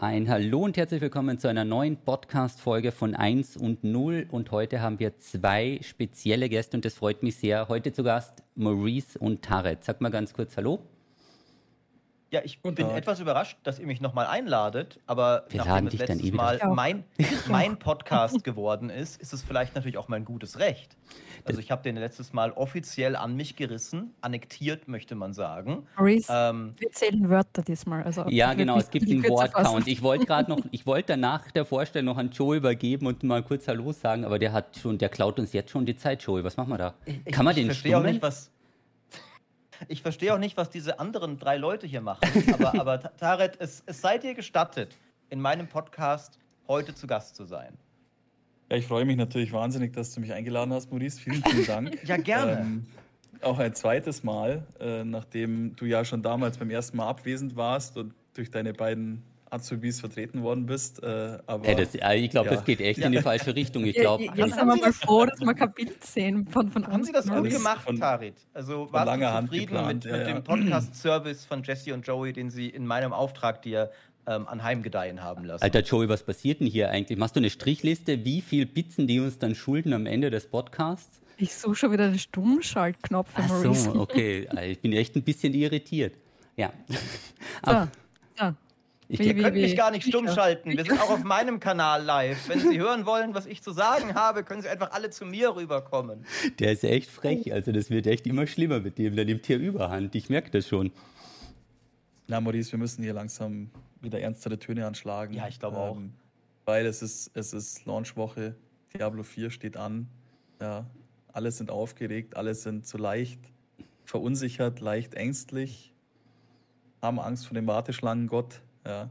Ein Hallo und herzlich willkommen zu einer neuen Podcast-Folge von 1 und 0. Und heute haben wir zwei spezielle Gäste und das freut mich sehr. Heute zu Gast Maurice und Tarek. Sag mal ganz kurz Hallo. Ja, ich bin etwas überrascht, dass ihr mich nochmal einladet, aber Wir nachdem es letztes eh Mal mein, mein Podcast geworden ist, ist es vielleicht natürlich auch mein gutes Recht. Also ich habe den letztes Mal offiziell an mich gerissen, annektiert, möchte man sagen. Maurice, Ähm, wir zählen Wörter diesmal. Also Ja, ich genau, es gibt einen Wortcount. Ich wollte gerade noch, ich wollte danach der Vorstellung noch an Joey übergeben und mal kurz Hallo sagen, aber der hat schon, der klaut uns jetzt schon die Zeit, Joey. Was machen wir da? ich, Kann man ich den verstehe auch stummen? nicht, was. Ich verstehe auch nicht, was diese anderen drei Leute hier machen. Aber, aber Ta- Tarek, es, es sei dir gestattet, in meinem Podcast heute zu Gast zu sein. Ja, ich freue mich natürlich wahnsinnig, dass du mich eingeladen hast, Maurice. Vielen, vielen Dank. Ja, gerne. Ähm, auch ein zweites Mal, äh, nachdem du ja schon damals beim ersten Mal abwesend warst und durch deine beiden Azubis vertreten worden bist. Äh, aber Ey, das, äh, ich glaube, Ja. das geht echt in die falsche Richtung. Ich Ja, glaube, Jetzt Haben sind wir mal froh, dass wir kein Bild sehen von, von Haben uns. Sie das gut Alles gemacht, von- Tarit? Also warst du zufrieden geplant, mit, ja, mit ja. dem Podcast-Service von Jesse und Joey, den Sie in meinem Auftrag dir ähm, anheimgedeihen haben lassen? Alter Joey, was passiert denn hier eigentlich? Machst du eine Strichliste, wie viel Pizzen die uns dann schulden am Ende des Podcasts? Ich suche schon wieder den Stummschaltknopf für Ach so, okay. Ich bin echt ein bisschen irritiert. Ja. So, so. Ich, Wie- Ihr könnt wie- mich gar nicht stumm schalten. Wir sind auch auf meinem Kanal live. Wenn Sie hören wollen, was ich zu sagen habe, können Sie einfach alle zu mir rüberkommen. der ist echt frech. Also das wird echt immer schlimmer mit dem. Der nimmt hier Überhand. Ich merke das schon. na, Maurice, wir müssen hier langsam wieder ernstere Töne anschlagen. Ja, ich glaube auch. Weil es ist, es ist Launchwoche, Diablo 4 steht an. Ja, alle sind aufgeregt, alle sind so leicht verunsichert, leicht ängstlich, haben Angst vor dem Warteschlangengott. Ja.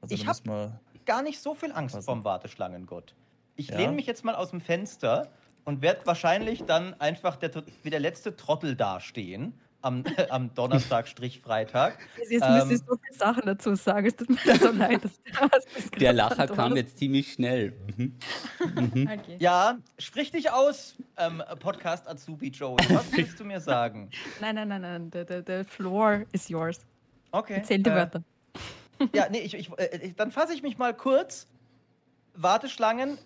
Also Ich da hab- müssen wir Gar nicht so viel Angst vorm Warteschlangengott. Ich Ja? lehne mich jetzt mal aus dem Fenster und werde wahrscheinlich dann einfach der, wie der letzte Trottel dastehen am, am Donnerstag, Strich Freitag. Jetzt Ähm, Sie so viele Sachen dazu sagen. Es tut mir so leid. dass du das Der Lacher kam jetzt ziemlich schnell. Mhm. Okay. Ja, sprich dich aus, ähm, Podcast Azubi Joey. Was willst du mir sagen? Nein, nein, nein, nein. The, the, the floor is yours. Okay. Erzähl die äh, Wörter. Ja, nee, ich, ich, äh, dann fasse ich mich mal kurz. Warteschlangen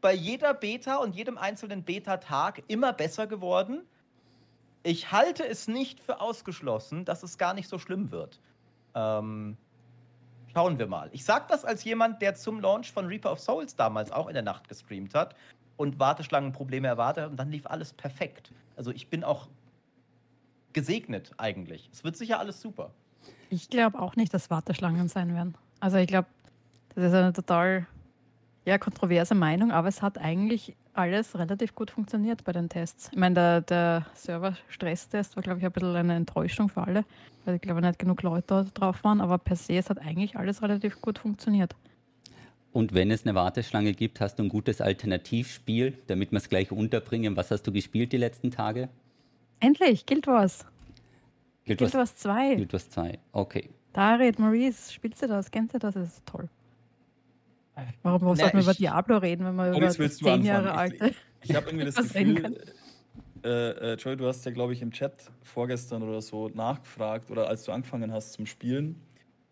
bei jeder Beta und jedem einzelnen Beta-Tag immer besser geworden. Ich halte es nicht für ausgeschlossen, dass es gar nicht so schlimm wird. Ähm, schauen wir mal. Ich sage das als jemand, der zum Launch von Reaper of Souls damals auch in der Nacht gestreamt hat und Warteschlangenprobleme erwartet und dann lief alles perfekt. Also ich bin auch gesegnet eigentlich. Es wird sicher alles super. Ich glaube auch nicht, dass Warteschlangen sein werden. Also ich glaube, das ist eine total ja, kontroverse Meinung, aber es hat eigentlich alles relativ gut funktioniert bei den Tests. Ich meine, der, der Server-Stresstest war, glaube ich, ein bisschen eine Enttäuschung für alle, weil ich glaube nicht genug Leute dort drauf waren, aber per se, es hat eigentlich alles relativ gut funktioniert. Und wenn es eine Warteschlange gibt, hast du ein gutes Alternativspiel, damit wir es gleich unterbringen. Was hast du gespielt die letzten Tage? Endlich, Guild Wars. Guild Guild Wars 2. Guild Wars 2. Okay. Darid, Maurice, spielst du das? Kennst du das? Das ist toll. Warum Na, sollten wir über ich- Diablo reden, wenn wir über zehn Jahre anfangen? alte... Ich habe irgendwie das Gefühl, äh, äh, Joey, du hast ja, glaube ich, im Chat vorgestern oder so nachgefragt oder als du angefangen hast zum Spielen.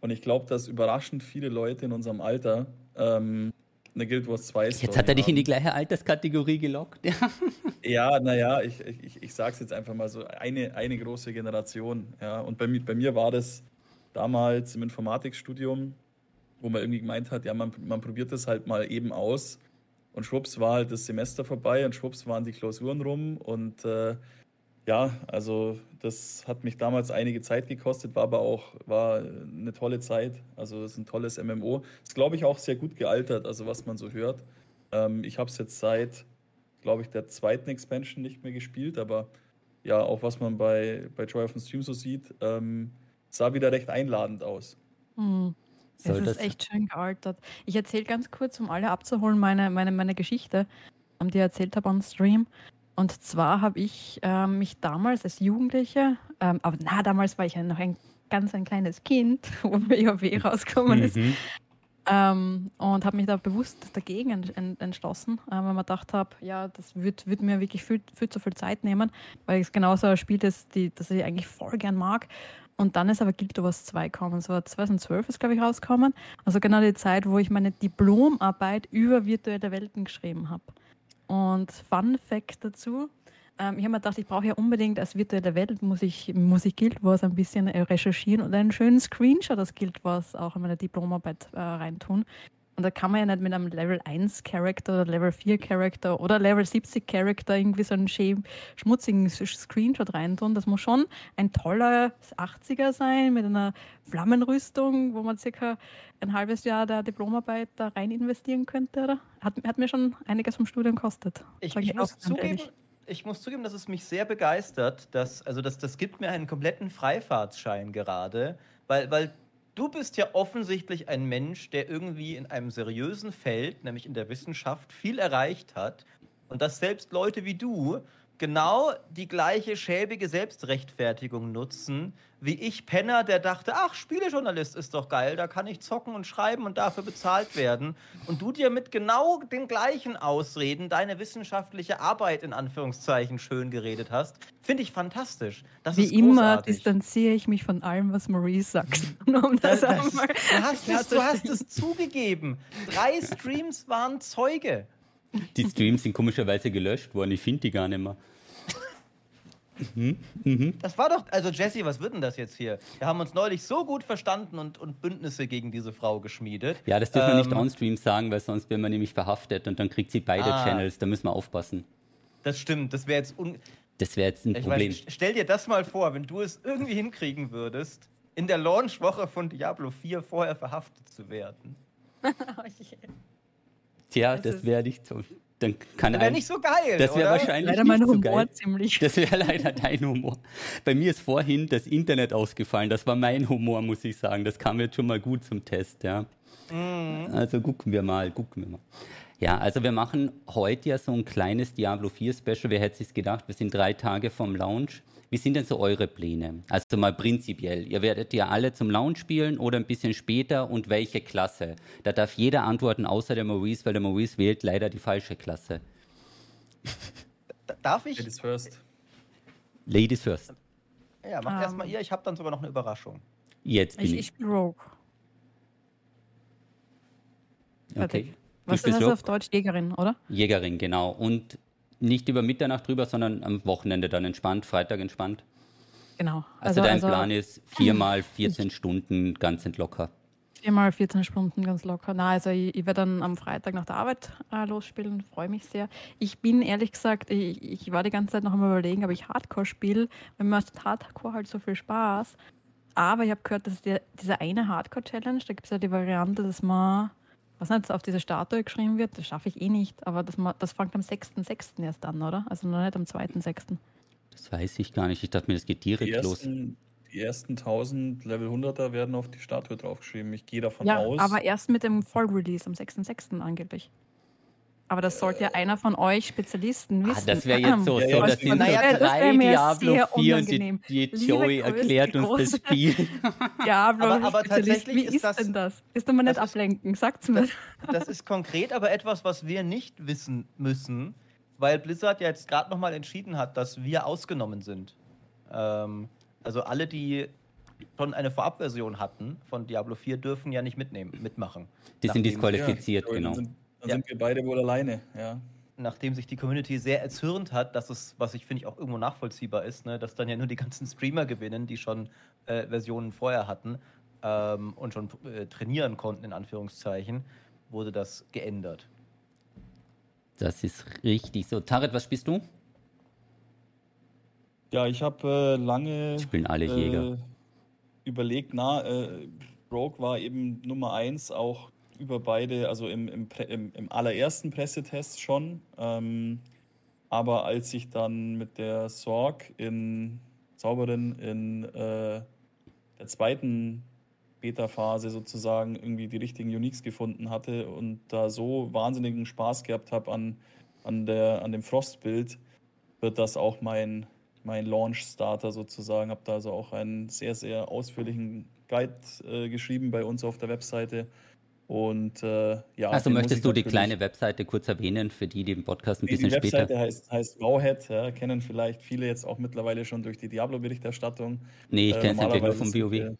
Und ich glaube, dass überraschend viele Leute in unserem Alter ähm, eine Guild Wars 2 Jetzt hat er dich in die gleiche Alterskategorie gelockt. Ja. Ja, naja, ich, ich, ich sage es jetzt einfach mal so, eine, eine große Generation. Ja. Und bei, mir- bei mir war das damals im Informatikstudium, wo man irgendwie gemeint hat, ja, man, man probiert das halt mal eben aus. Und schwupps war halt das Semester vorbei und schwupps waren die Klausuren rum. Und äh, ja, also das hat mich damals einige Zeit gekostet, war aber auch war eine tolle Zeit. Also es ist ein tolles MMO. Ist, glaube ich, auch sehr gut gealtert, also was man so hört. Ähm, ich habe es jetzt seit, glaube ich, der zweiten Expansion nicht mehr gespielt, aber ja, auch was man bei, bei Joy auf dem Stream so sieht, ähm, sah wieder recht einladend aus. Hm. Soll es ist echt schön gealtert. Ich erzähle ganz kurz, um alle abzuholen, meine, meine, meine Geschichte, ähm, die ich erzählt habe am Stream. Und zwar habe ich ähm, mich damals als Jugendliche, ähm, aber na, damals war ich ja noch ein ganz ein kleines Kind, wo WoW rausgekommen ist, Mhm. ähm, und habe mich da bewusst dagegen ent, ent, entschlossen, äh, weil man gedacht habe, ja, das wird, wird mir wirklich viel, viel zu viel Zeit nehmen, weil es genauso ein Spiel ist, die, das ich eigentlich voll gern mag. Und dann ist aber Guild Wars 2 gekommen. So 2012 ist, glaube ich, rausgekommen. Also genau die Zeit, wo ich meine Diplomarbeit über virtuelle Welten geschrieben habe. Und Fun Fact dazu, ähm, ich habe mir gedacht, ich brauche ja unbedingt als virtuelle Welt, muss ich, muss ich Guild Wars ein bisschen äh, recherchieren und einen schönen Screenshot aus Guild Wars auch in meine Diplomarbeit äh, reintun. Und da kann man ja nicht mit einem Level 1 Character oder Level 4 Character oder Level 70 Character irgendwie so einen schmutzigen Screenshot reintun. Das muss schon ein toller 80er sein mit einer Flammenrüstung, wo man circa ein halbes Jahr der Diplomarbeit da rein investieren könnte. Oder? Hat, hat mir schon einiges vom Studium gekostet. Ich, ich, muss zugeben, ich muss zugeben, dass es mich sehr begeistert, dass, also das, das gibt mir einen kompletten Freifahrtsschein gerade, weil, weil du bist ja offensichtlich ein Mensch, der irgendwie in einem seriösen Feld, nämlich in der Wissenschaft, viel erreicht hat. Und dass selbst Leute wie du genau die gleiche schäbige Selbstrechtfertigung nutzen, wie ich Penner, der dachte, ach, Spielejournalist ist doch geil, da kann ich zocken und schreiben und dafür bezahlt werden. Und du dir mit genau den gleichen Ausreden deine wissenschaftliche Arbeit in Anführungszeichen schön geredet hast, finde ich fantastisch. Das wie immer distanziere ich mich von allem, was Maurice sagt. um das das, das, du, hast es, du hast es zugegeben. Drei Streams waren Zeuge. Die Streams sind komischerweise gelöscht worden. Ich finde die gar nicht mehr. Mhm, mhm. Das war doch, also Jesse, was wird denn das jetzt hier? Wir haben uns neulich so gut verstanden und, und Bündnisse gegen diese Frau geschmiedet. Ja, das dürfen ähm, wir nicht ähm, on-stream sagen, weil sonst werden wir nämlich verhaftet und dann kriegt sie beide ah, Channels. Da müssen wir aufpassen. Das stimmt, das wäre jetzt un Das wäre jetzt ein ich Problem. Weiß, stell dir das mal vor, wenn du es irgendwie hinkriegen würdest, in der Launchwoche von Diablo 4 vorher verhaftet zu werden. Tja, das, das wäre nicht so dann kann wäre nicht so geil. Das wäre wahrscheinlich leider mein Humor so ziemlich. Das wäre leider dein Humor. Bei mir ist vorhin das Internet ausgefallen. Das war mein Humor, muss ich sagen. Das kam jetzt schon mal gut zum Test, ja. Mhm. Also gucken wir mal, gucken wir mal. Ja, also wir machen heute ja so ein kleines Diablo 4 Special. Wer hätte sich gedacht? Wir sind drei Tage vom Launch. Wie sind denn so eure Pläne? Also mal prinzipiell. Ihr werdet ja alle zum Lounge spielen oder ein bisschen später und welche Klasse? Da darf jeder antworten, außer der Maurice, weil der Maurice wählt leider die falsche Klasse. Darf ich? Ladies first. Ladies first. Ja, macht um, erstmal ihr. Ich habe dann sogar noch eine Überraschung. Jetzt bin ich. Ich, ich bin Rogue. Okay. Was ist das auf Deutsch? Jägerin, oder? Jägerin, genau. Und nicht über Mitternacht drüber, sondern am Wochenende dann entspannt, Freitag entspannt. Genau. Also, also dein also, Plan ist viermal 14 Stunden ganz entlocker. Viermal 14 Stunden ganz locker. Na, also ich, ich werde dann am Freitag nach der Arbeit äh, losspielen, freue mich sehr. Ich bin ehrlich gesagt, ich, ich war die ganze Zeit noch einmal überlegen, ob ich Hardcore spiele, weil mir macht Hardcore halt so viel Spaß. Aber ich habe gehört, dass die, diese eine Hardcore-Challenge, da gibt es ja die Variante, dass man was nicht auf diese Statue geschrieben wird, das schaffe ich eh nicht. Aber das, das fängt am 6.6. erst an, oder? Also noch nicht am 2.6. Das weiß ich gar nicht. Ich dachte mir, das geht direkt die ersten, los. Die ersten 1000 Level 100er werden auf die Statue draufgeschrieben. Ich gehe davon ja, aus. aber erst mit dem Vollrelease am 6.6. angehtlich. Aber das sollte ja einer von euch Spezialisten wissen. Ah, das wäre jetzt so, so das sind naja, drei Diablo 4 und die, die Joey erklärt uns das Spiel. Diablo aber, aber tatsächlich Wie ist, ist das, denn das? Ist doch mal nicht ablenken, sagt's mir. Das, das ist konkret aber etwas, was wir nicht wissen müssen, weil Blizzard ja jetzt gerade nochmal entschieden hat, dass wir ausgenommen sind. Ähm, also alle, die schon eine Vorabversion hatten von Diablo 4, dürfen ja nicht mitnehmen, mitmachen. Die sind disqualifiziert, ja, genau. Sind dann ja. sind wir beide wohl alleine, ja. Nachdem sich die Community sehr erzürnt hat, dass es, was ich finde ich auch irgendwo nachvollziehbar ist, ne, dass dann ja nur die ganzen Streamer gewinnen, die schon äh, Versionen vorher hatten ähm, und schon äh, trainieren konnten, in Anführungszeichen, wurde das geändert. Das ist richtig so. Taret, was spielst du? Ja, ich habe äh, lange. Spielen alle Jäger. Äh, überlegt, na, äh, Rogue war eben Nummer 1 auch über beide, also im, im, im, im allerersten Pressetest schon. Ähm, aber als ich dann mit der Sorg in Zauberin in äh, der zweiten Beta-Phase sozusagen irgendwie die richtigen Uniques gefunden hatte und da so wahnsinnigen Spaß gehabt habe an, an, an dem Frostbild, wird das auch mein, mein Launch-Starter sozusagen. Habe da also auch einen sehr, sehr ausführlichen Guide äh, geschrieben bei uns auf der Webseite Und äh, ja. Also möchtest du die kleine Webseite kurz erwähnen, für die, die im Podcast ein nee, bisschen später. Die Webseite heißt, heißt Wowhead, ja, kennen vielleicht viele jetzt auch mittlerweile schon durch die Diablo-Berichterstattung. Nee, ich äh, kenne es nur vom WoW. Äh,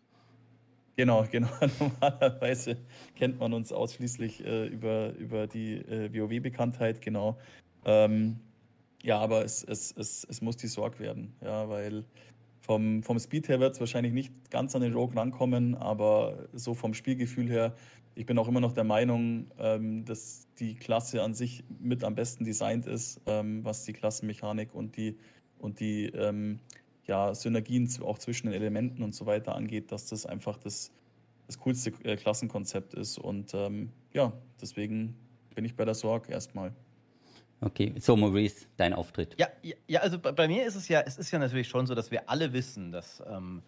genau, genau. Normalerweise kennt man uns ausschließlich äh, über, über die äh, WoW-Bekanntheit, genau. Ähm, ja, aber es, es, es, es muss die Sorge werden, ja, weil vom, vom Speed her wird es wahrscheinlich nicht ganz an den Rogue rankommen, aber so vom Spielgefühl her ich bin auch immer noch der Meinung, ähm, dass die Klasse an sich mit am besten designt ist, ähm, was die Klassenmechanik und die, und die ähm, ja, Synergien auch zwischen den Elementen und so weiter angeht, dass das einfach das, das coolste äh, Klassenkonzept ist. Und ähm, ja, deswegen bin ich bei der Sorge erstmal. Okay, so Maurice, dein Auftritt. Ja, ja, also bei, bei, mir ist es ja, es ist ja natürlich schon so, dass wir alle wissen, dass ähm,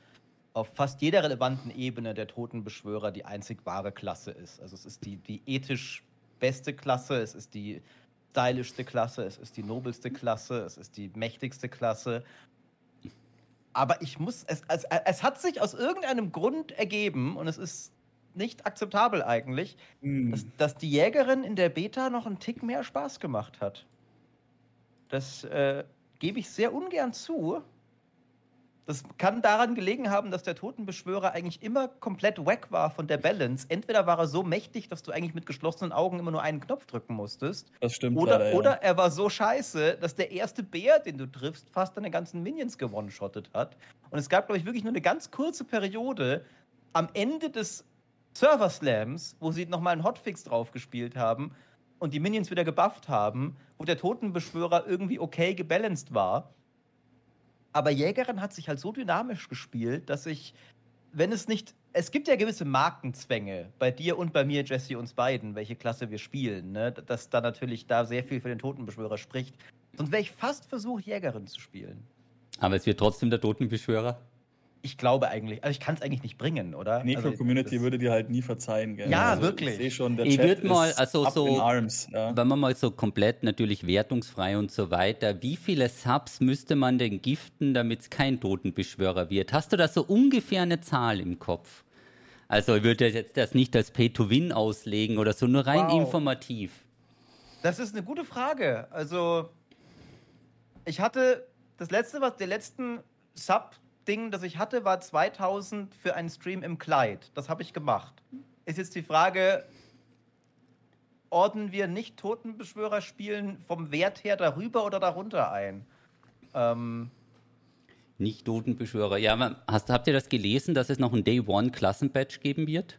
auf fast jeder relevanten Ebene der Totenbeschwörer die einzig wahre Klasse ist. Also es ist die, die ethisch beste Klasse, es ist die stylischste Klasse, es ist die nobelste Klasse, es ist die mächtigste Klasse. Aber ich muss, es, es, es hat sich aus irgendeinem Grund ergeben und es ist nicht akzeptabel eigentlich, mm. dass, dass, die Jägerin in der Beta noch einen Tick mehr Spaß gemacht hat. Das äh, gebe ich sehr ungern zu. Das kann daran gelegen haben, dass der Totenbeschwörer eigentlich immer komplett wack war von der Balance. Entweder war er so mächtig, dass du eigentlich mit geschlossenen Augen immer nur einen Knopf drücken musstest. Das stimmt. Oder, leider, ja. oder er war so scheiße, dass der erste Bär, den du triffst, fast deine ganzen Minions gewone-shottet hat. Und es gab, glaube ich, wirklich nur eine ganz kurze Periode am Ende des Server Slams, wo sie nochmal einen Hotfix drauf gespielt haben und die Minions wieder gebufft haben, wo der Totenbeschwörer irgendwie okay gebalanced war aber Jägerin hat sich halt so dynamisch gespielt, dass ich, wenn es nicht. Es gibt ja gewisse Markenzwänge bei dir und bei mir, Jesse, uns beiden, welche Klasse wir spielen, ne? Dass da natürlich da sehr viel für den Totenbeschwörer spricht. Sonst wäre ich fast versucht, Jägerin zu spielen. Aber es wird trotzdem der Totenbeschwörer? Ich glaube eigentlich, also ich kann es eigentlich nicht bringen, oder? Necro also, Community würde dir halt nie verzeihen, gell? Ja, also, wirklich. Ich sehe schon, der ich Chat mal, also so, arms, ja. wenn man mal so komplett natürlich wertungsfrei und so weiter, wie viele Subs müsste man denn giften, damit es kein Totenbeschwörer wird? Hast du da so ungefähr eine Zahl im Kopf? Also ich würde jetzt das nicht als Pay-to-Win auslegen oder so, nur rein wow. informativ. Das ist eine gute Frage. Also ich hatte das letzte, was der letzten Sub Ding, das ich hatte, war 2000 für einen Stream im Kleid. Das habe ich gemacht. Ist jetzt die Frage, ordnen wir nicht Totenbeschwörer spielen vom Wert her darüber oder darunter ein? Ähm, nicht Totenbeschwörer. Ja, hast, habt ihr das gelesen, dass es noch ein Day One Klassenbatch geben wird?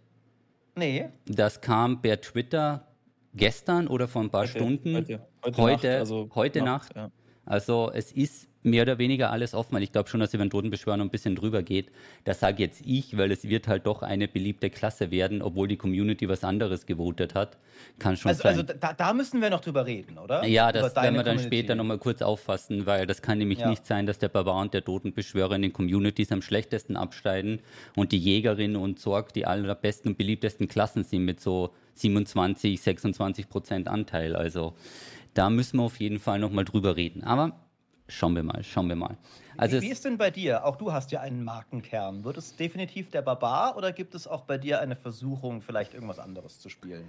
Nee. Das kam per Twitter gestern oder vor ein paar heute, Stunden. Heute, heute, heute Nacht. Also heute Nacht. Nacht. Ja. Also es ist mehr oder weniger alles offen, weil ich glaube schon, dass über den Totenbeschwörer noch ein bisschen drüber geht. Das sage jetzt ich, weil es wird halt doch eine beliebte Klasse werden, obwohl die Community was anderes gewotet hat. Kann schon also, sein. Also da, da, müssen wir noch drüber reden, oder? Ja, das werden wir dann Community. später nochmal kurz auffassen, weil das kann nämlich ja. nicht sein, dass der Barbar und der Totenbeschwörer in den Communities am schlechtesten absteigen und die Jägerin und Sorg die allerbesten und beliebtesten Klassen sind mit so 27, 26 Prozent Anteil. Also da müssen wir auf jeden Fall nochmal drüber reden. Aber Schauen wir mal, schauen wir mal. Also wie, wie ist denn bei dir? Auch du hast ja einen Markenkern. Wird es definitiv der Barbar oder gibt es auch bei dir eine Versuchung, vielleicht irgendwas anderes zu spielen?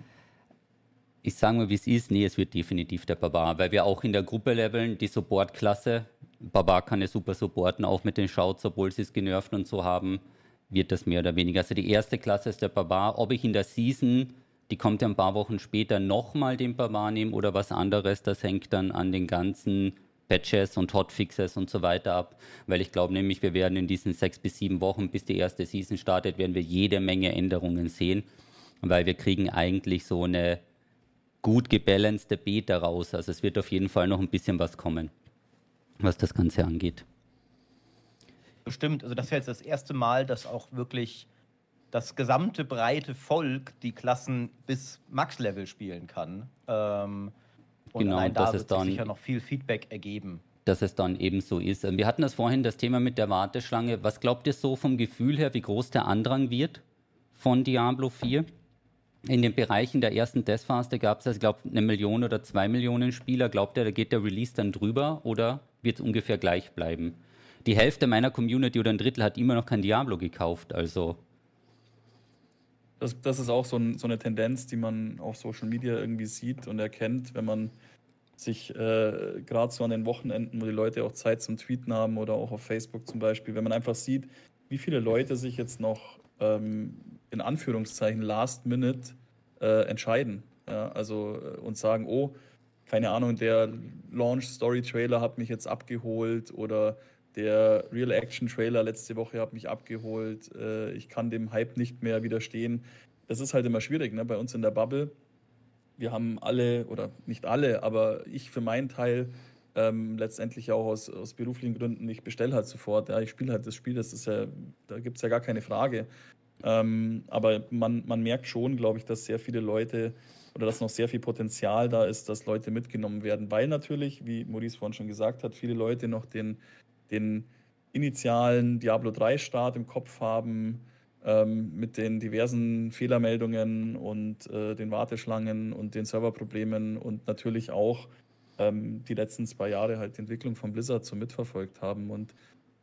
Ich sage mal, wie es ist. Nee, es wird definitiv der Barbar, weil wir auch in der Gruppe leveln, die Support-Klasse. Barbar kann ja super supporten, auch mit den Shouts, obwohl sie es genervt und so haben, wird das mehr oder weniger. Also die erste Klasse ist der Barbar. Ob ich in der Season, die kommt ja ein paar Wochen später, nochmal den Barbar nehme oder was anderes, das hängt dann an den ganzen Patches und Hotfixes und so weiter ab, weil ich glaube nämlich, wir werden in diesen sechs bis sieben Wochen, bis die erste Season startet, werden wir jede Menge Änderungen sehen, weil wir kriegen eigentlich so eine gut gebalancete Beta raus. Also es wird auf jeden Fall noch ein bisschen was kommen, was das Ganze angeht. Bestimmt, also das ist jetzt das erste Mal, dass auch wirklich das gesamte breite Volk die Klassen bis Max-Level spielen kann. Ähm, und genau, allein da wird sich sicher noch viel Feedback ergeben. Dass es dann eben so ist. Wir hatten das vorhin, das Thema mit der Warteschlange. Was glaubt ihr so vom Gefühl her, wie groß der Andrang wird von Diablo 4? In den Bereichen der ersten Testphase gab es, also, ich glaube, eine Million oder zwei Millionen Spieler. Glaubt ihr, da geht der Release dann drüber oder wird es ungefähr gleich bleiben? Die Hälfte meiner Community oder ein Drittel hat immer noch kein Diablo gekauft, also das, das ist auch so, ein, so, eine Tendenz, die man auf Social Media irgendwie sieht und erkennt, wenn man sich äh, gerade so an den Wochenenden, wo die Leute auch Zeit zum Tweeten haben oder auch auf Facebook zum Beispiel, wenn man einfach sieht, wie viele Leute sich jetzt noch ähm, in Anführungszeichen last minute äh, entscheiden. Ja, also äh, und sagen, oh, keine Ahnung, der Launch-Story-Trailer hat mich jetzt abgeholt oder der Real-Action-Trailer letzte Woche hat mich abgeholt. Äh, ich kann dem Hype nicht mehr widerstehen. Das ist halt immer schwierig ne? bei uns in der Bubble. Wir haben alle, oder nicht alle, aber ich für meinen Teil ähm, letztendlich auch aus, aus beruflichen Gründen, ich bestelle halt sofort. Ja, ich spiele halt das Spiel, das ist ja, da gibt es ja gar keine Frage. Ähm, aber man, man merkt schon, glaube ich, dass sehr viele Leute oder dass noch sehr viel Potenzial da ist, dass Leute mitgenommen werden, weil natürlich, wie Maurice vorhin schon gesagt hat, viele Leute noch den, den initialen Diablo 3 Start im Kopf haben, ähm, mit den diversen Fehlermeldungen und äh, den Warteschlangen und den Serverproblemen und natürlich auch ähm, die letzten zwei Jahre halt die Entwicklung von Blizzard so mitverfolgt haben. Und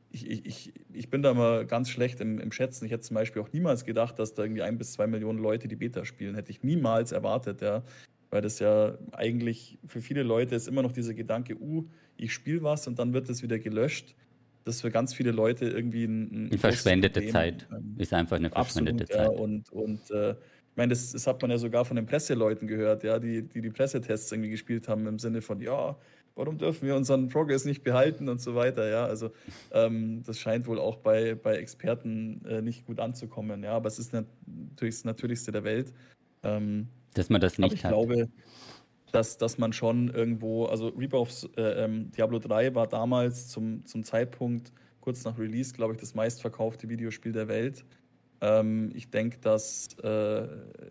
ich, ich, ich bin da mal ganz schlecht im, im Schätzen. Ich hätte zum Beispiel auch niemals gedacht, dass da irgendwie ein bis zwei Millionen Leute die Beta spielen. Hätte ich niemals erwartet, ja. Weil das ja eigentlich für viele Leute ist immer noch dieser Gedanke, uh, ich spiele was und dann wird das wieder gelöscht. Das ist für ganz viele Leute irgendwie ein, ein verschwendete Problem. Zeit. Ist einfach eine verschwendete Absolut, Zeit. Ja, und, und äh, ich meine, das, das, hat man ja sogar von den Presseleuten gehört, ja, die, die die Pressetests irgendwie gespielt haben im Sinne von, ja, warum dürfen wir unseren Progress nicht behalten und so weiter, ja. Also ähm, das scheint wohl auch bei, bei Experten äh, nicht gut anzukommen, ja. Aber es ist natürlich das Natürlichste der Welt. Ähm, Dass man das nicht ich hat. glaube, dass, dass man schon irgendwo, also Rebirth äh, ähm, Diablo 3 war damals zum, zum Zeitpunkt, kurz nach Release, glaube ich, das meistverkaufte Videospiel der Welt. Ähm, ich denke, dass äh,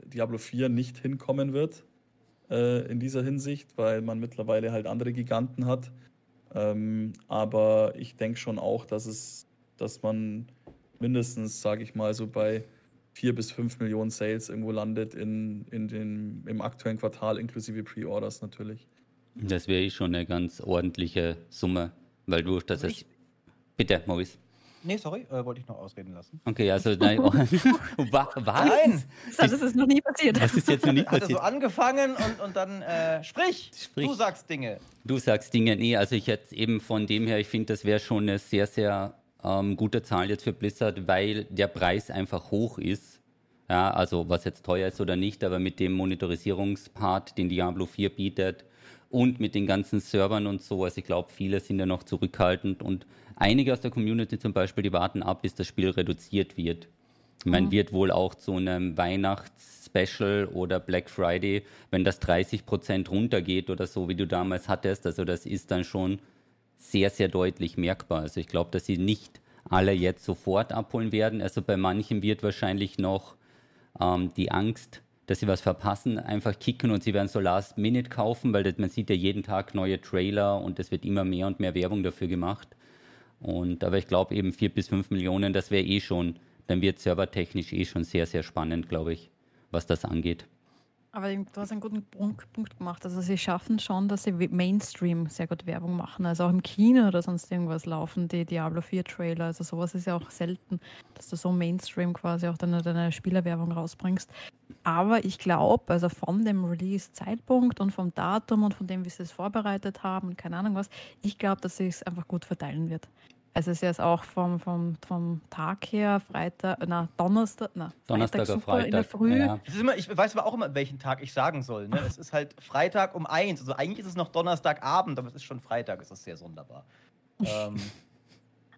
Diablo 4 nicht hinkommen wird äh, in dieser Hinsicht, weil man mittlerweile halt andere Giganten hat. Ähm, aber ich denke schon auch, dass es, dass man mindestens, sage ich mal, so bei vier bis fünf Millionen Sales irgendwo landet in, in den, im aktuellen Quartal, inklusive Pre-Orders natürlich. Das wäre eh schon eine ganz ordentliche Summe, weil du das also Bitte, Maurice. Nee, sorry, äh, wollte ich noch ausreden lassen. Okay, also nein. Oh, was? Nein! Das ist noch nie passiert. Das ist jetzt noch nie passiert. Hat so angefangen und, und dann äh, sprich, sprich, Du sagst Dinge. Du sagst Dinge. Nee, also ich jetzt eben von dem her, ich finde, das wäre schon eine sehr, sehr ähm, gute Zahl jetzt für Blizzard, weil der Preis einfach hoch ist. Ja, also was jetzt teuer ist oder nicht, aber mit dem Monitorisierungspart, den Diablo 4 bietet und mit den ganzen Servern und so, also ich glaube, viele sind ja noch zurückhaltend und Einige aus der Community zum Beispiel, die warten ab, bis das Spiel reduziert wird. Man mhm. wird wohl auch zu einem Weihnachts-Special oder Black Friday, wenn das 30 Prozent runtergeht oder so, wie du damals hattest, also das ist dann schon sehr, sehr deutlich merkbar. Also ich glaube, dass sie nicht alle jetzt sofort abholen werden. Also bei manchen wird wahrscheinlich noch ähm, die Angst, dass sie was verpassen, einfach kicken und sie werden so Last Minute kaufen, weil das, man sieht ja jeden Tag neue Trailer und es wird immer mehr und mehr Werbung dafür gemacht. Und, aber ich glaube eben vier bis fünf Millionen, das wäre eh schon, dann wird servertechnisch eh schon sehr, sehr spannend, glaube ich, was das angeht. Aber du hast einen guten Punkt gemacht. Also sie schaffen schon, dass sie Mainstream sehr gut Werbung machen. Also auch im Kino oder sonst irgendwas laufen die Diablo 4 Trailer. Also sowas ist ja auch selten, dass du so Mainstream quasi auch deine, deine Spielerwerbung rausbringst. Aber ich glaube, also von dem Release-Zeitpunkt und vom Datum und von dem, wie sie es vorbereitet haben und keine Ahnung was, ich glaube, dass sie es einfach gut verteilen wird. Also es ist auch vom, vom, vom Tag her, Freitag, na, Donnerstag, na, Donnerstag Freitag, super Freitag. in der Früh. Ja. Immer, ich weiß aber auch immer, welchen Tag ich sagen soll. Ne? Es ist halt Freitag um eins. Also eigentlich ist es noch Donnerstagabend, aber es ist schon Freitag. Es ist sehr sonderbar. ähm,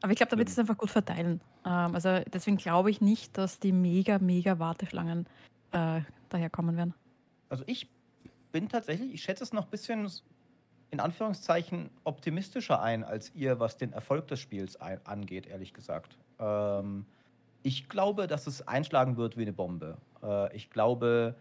aber ich glaube, da wird es einfach gut verteilen. Ähm, also deswegen glaube ich nicht, dass die mega, mega Warteschlangen äh, daherkommen werden. Also ich bin tatsächlich, ich schätze es noch ein bisschen in Anführungszeichen optimistischer ein als ihr, was den Erfolg des Spiels angeht, ehrlich gesagt. Ähm, ich glaube, dass es einschlagen wird wie eine Bombe. Äh, ich glaube,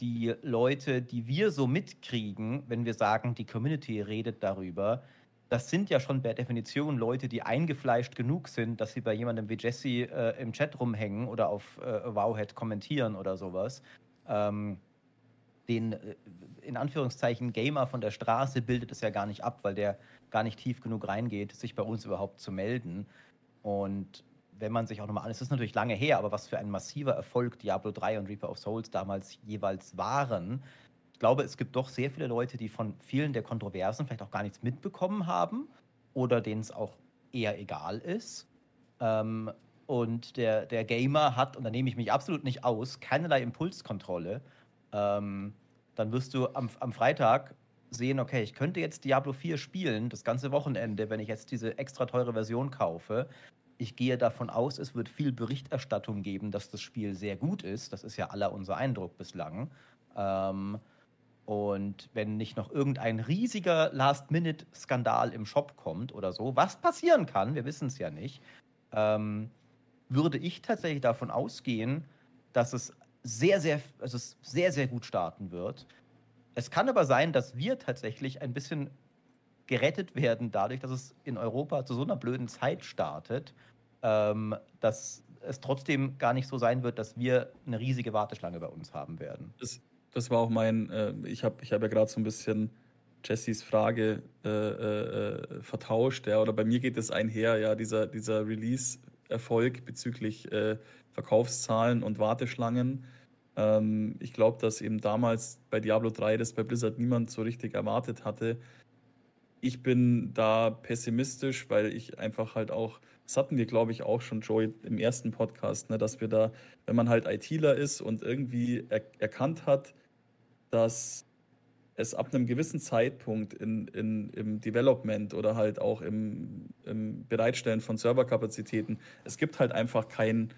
die Leute, die wir so mitkriegen, wenn wir sagen, die Community redet darüber, das sind ja schon per Definition Leute, die eingefleischt genug sind, dass sie bei jemandem wie Jesse äh, im Chat rumhängen oder auf äh, Wowhead kommentieren oder sowas. Ähm, den äh, in Anführungszeichen Gamer von der Straße bildet es ja gar nicht ab, weil der gar nicht tief genug reingeht, sich bei uns überhaupt zu melden. Und wenn man sich auch nochmal an, es ist natürlich lange her, aber was für ein massiver Erfolg Diablo 3 und Reaper of Souls damals jeweils waren. Ich glaube, es gibt doch sehr viele Leute, die von vielen der Kontroversen vielleicht auch gar nichts mitbekommen haben oder denen es auch eher egal ist. Ähm, und der, der Gamer hat, und da nehme ich mich absolut nicht aus, keinerlei Impulskontrolle. Ähm, dann wirst du am, am Freitag sehen, okay, ich könnte jetzt Diablo 4 spielen, das ganze Wochenende, wenn ich jetzt diese extra teure Version kaufe. Ich gehe davon aus, es wird viel Berichterstattung geben, dass das Spiel sehr gut ist. Das ist ja aller unser Eindruck bislang. Ähm, und wenn nicht noch irgendein riesiger Last-Minute-Skandal im Shop kommt oder so, was passieren kann, wir wissen es ja nicht, ähm, würde ich tatsächlich davon ausgehen, dass es sehr, sehr, also sehr, sehr gut starten wird. Es kann aber sein, dass wir tatsächlich ein bisschen gerettet werden, dadurch, dass es in Europa zu so einer blöden Zeit startet, ähm, dass es trotzdem gar nicht so sein wird, dass wir eine riesige Warteschlange bei uns haben werden. Das, das war auch mein, äh, ich habe ich hab ja gerade so ein bisschen Jessys Frage äh, äh, vertauscht, ja, oder bei mir geht es einher, ja, dieser, dieser Release-Erfolg bezüglich äh, Verkaufszahlen und Warteschlangen ähm, ich glaube, dass eben damals bei Diablo 3 das bei Blizzard niemand so richtig erwartet hatte. Ich bin da pessimistisch, weil ich einfach halt auch, das hatten wir, glaube ich, auch schon, Joey, im ersten Podcast, ne, dass wir da, wenn man halt ITler ist und irgendwie er erkannt hat, dass es ab einem gewissen Zeitpunkt in, in, im Development oder halt auch im, im Bereitstellen von Serverkapazitäten, es gibt halt einfach kein,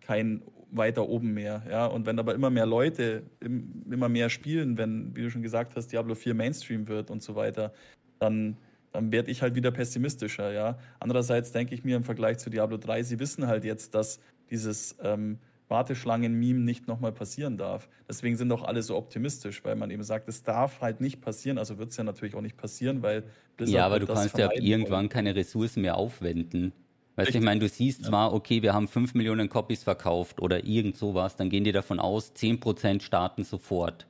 kein weiter oben mehr. Ja? Und wenn aber immer mehr Leute im, immer mehr spielen, wenn, wie du schon gesagt hast, Diablo 4 Mainstream wird und so weiter, dann, dann werde ich halt wieder pessimistischer. Ja? Andererseits denke ich mir im Vergleich zu Diablo 3, sie wissen halt jetzt, dass dieses ähm, Warteschlangen-Meme nicht nochmal passieren darf. Deswegen sind auch alle so optimistisch, weil man eben sagt, es darf halt nicht passieren. Also wird es ja natürlich auch nicht passieren, weil Blizzard Ja, aber du kannst ja irgendwann keine Ressourcen mehr aufwenden. Weißt du, ich meine, du siehst ja. zwar, okay, wir haben 5 Millionen Copies verkauft oder irgend sowas, dann gehen die davon aus, 10% starten sofort.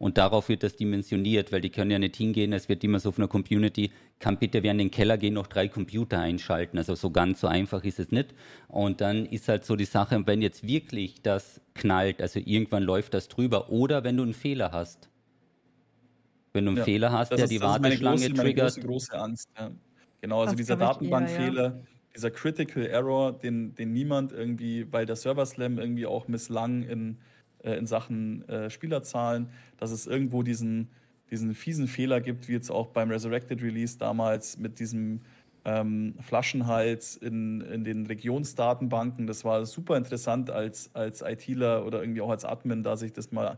Und darauf wird das dimensioniert, weil die können ja nicht hingehen, es wird immer so von der Community, kann bitte wer in den Keller gehen, noch drei Computer einschalten. Also so ganz so einfach ist es nicht. Und dann ist halt so die Sache, wenn jetzt wirklich das knallt, also irgendwann läuft das drüber, oder wenn du einen Fehler hast. Wenn du einen ja, Fehler hast, der ist, die Warteschlange triggert. Meine große, große Angst. Ja. Genau, also das dieser Datenbankfehler. Ja, dieser Critical Error, den, den niemand irgendwie, weil der Server Slam irgendwie auch misslang in, äh, in Sachen äh, Spielerzahlen, dass es irgendwo diesen, diesen fiesen Fehler gibt, wie jetzt auch beim Resurrected Release damals mit diesem ähm, Flaschenhals in, in den Regionsdatenbanken. Das war super interessant als, als ITler oder irgendwie auch als Admin, da sich das mal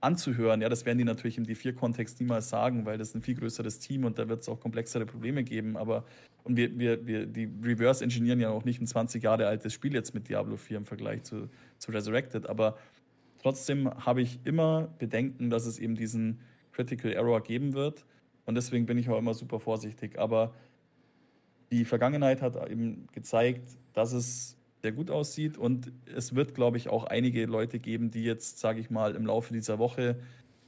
anzuhören. Ja, das werden die natürlich im D4-Kontext niemals sagen, weil das ein viel größeres Team und da wird es auch komplexere Probleme geben. Aber und wir, wir, wir die Reverse engineeren ja auch nicht ein 20 Jahre altes Spiel jetzt mit Diablo 4 im Vergleich zu, zu Resurrected. Aber trotzdem habe ich immer Bedenken, dass es eben diesen Critical Error geben wird. Und deswegen bin ich auch immer super vorsichtig. Aber die Vergangenheit hat eben gezeigt, dass es sehr gut aussieht. Und es wird, glaube ich, auch einige Leute geben, die jetzt, sage ich mal, im Laufe dieser Woche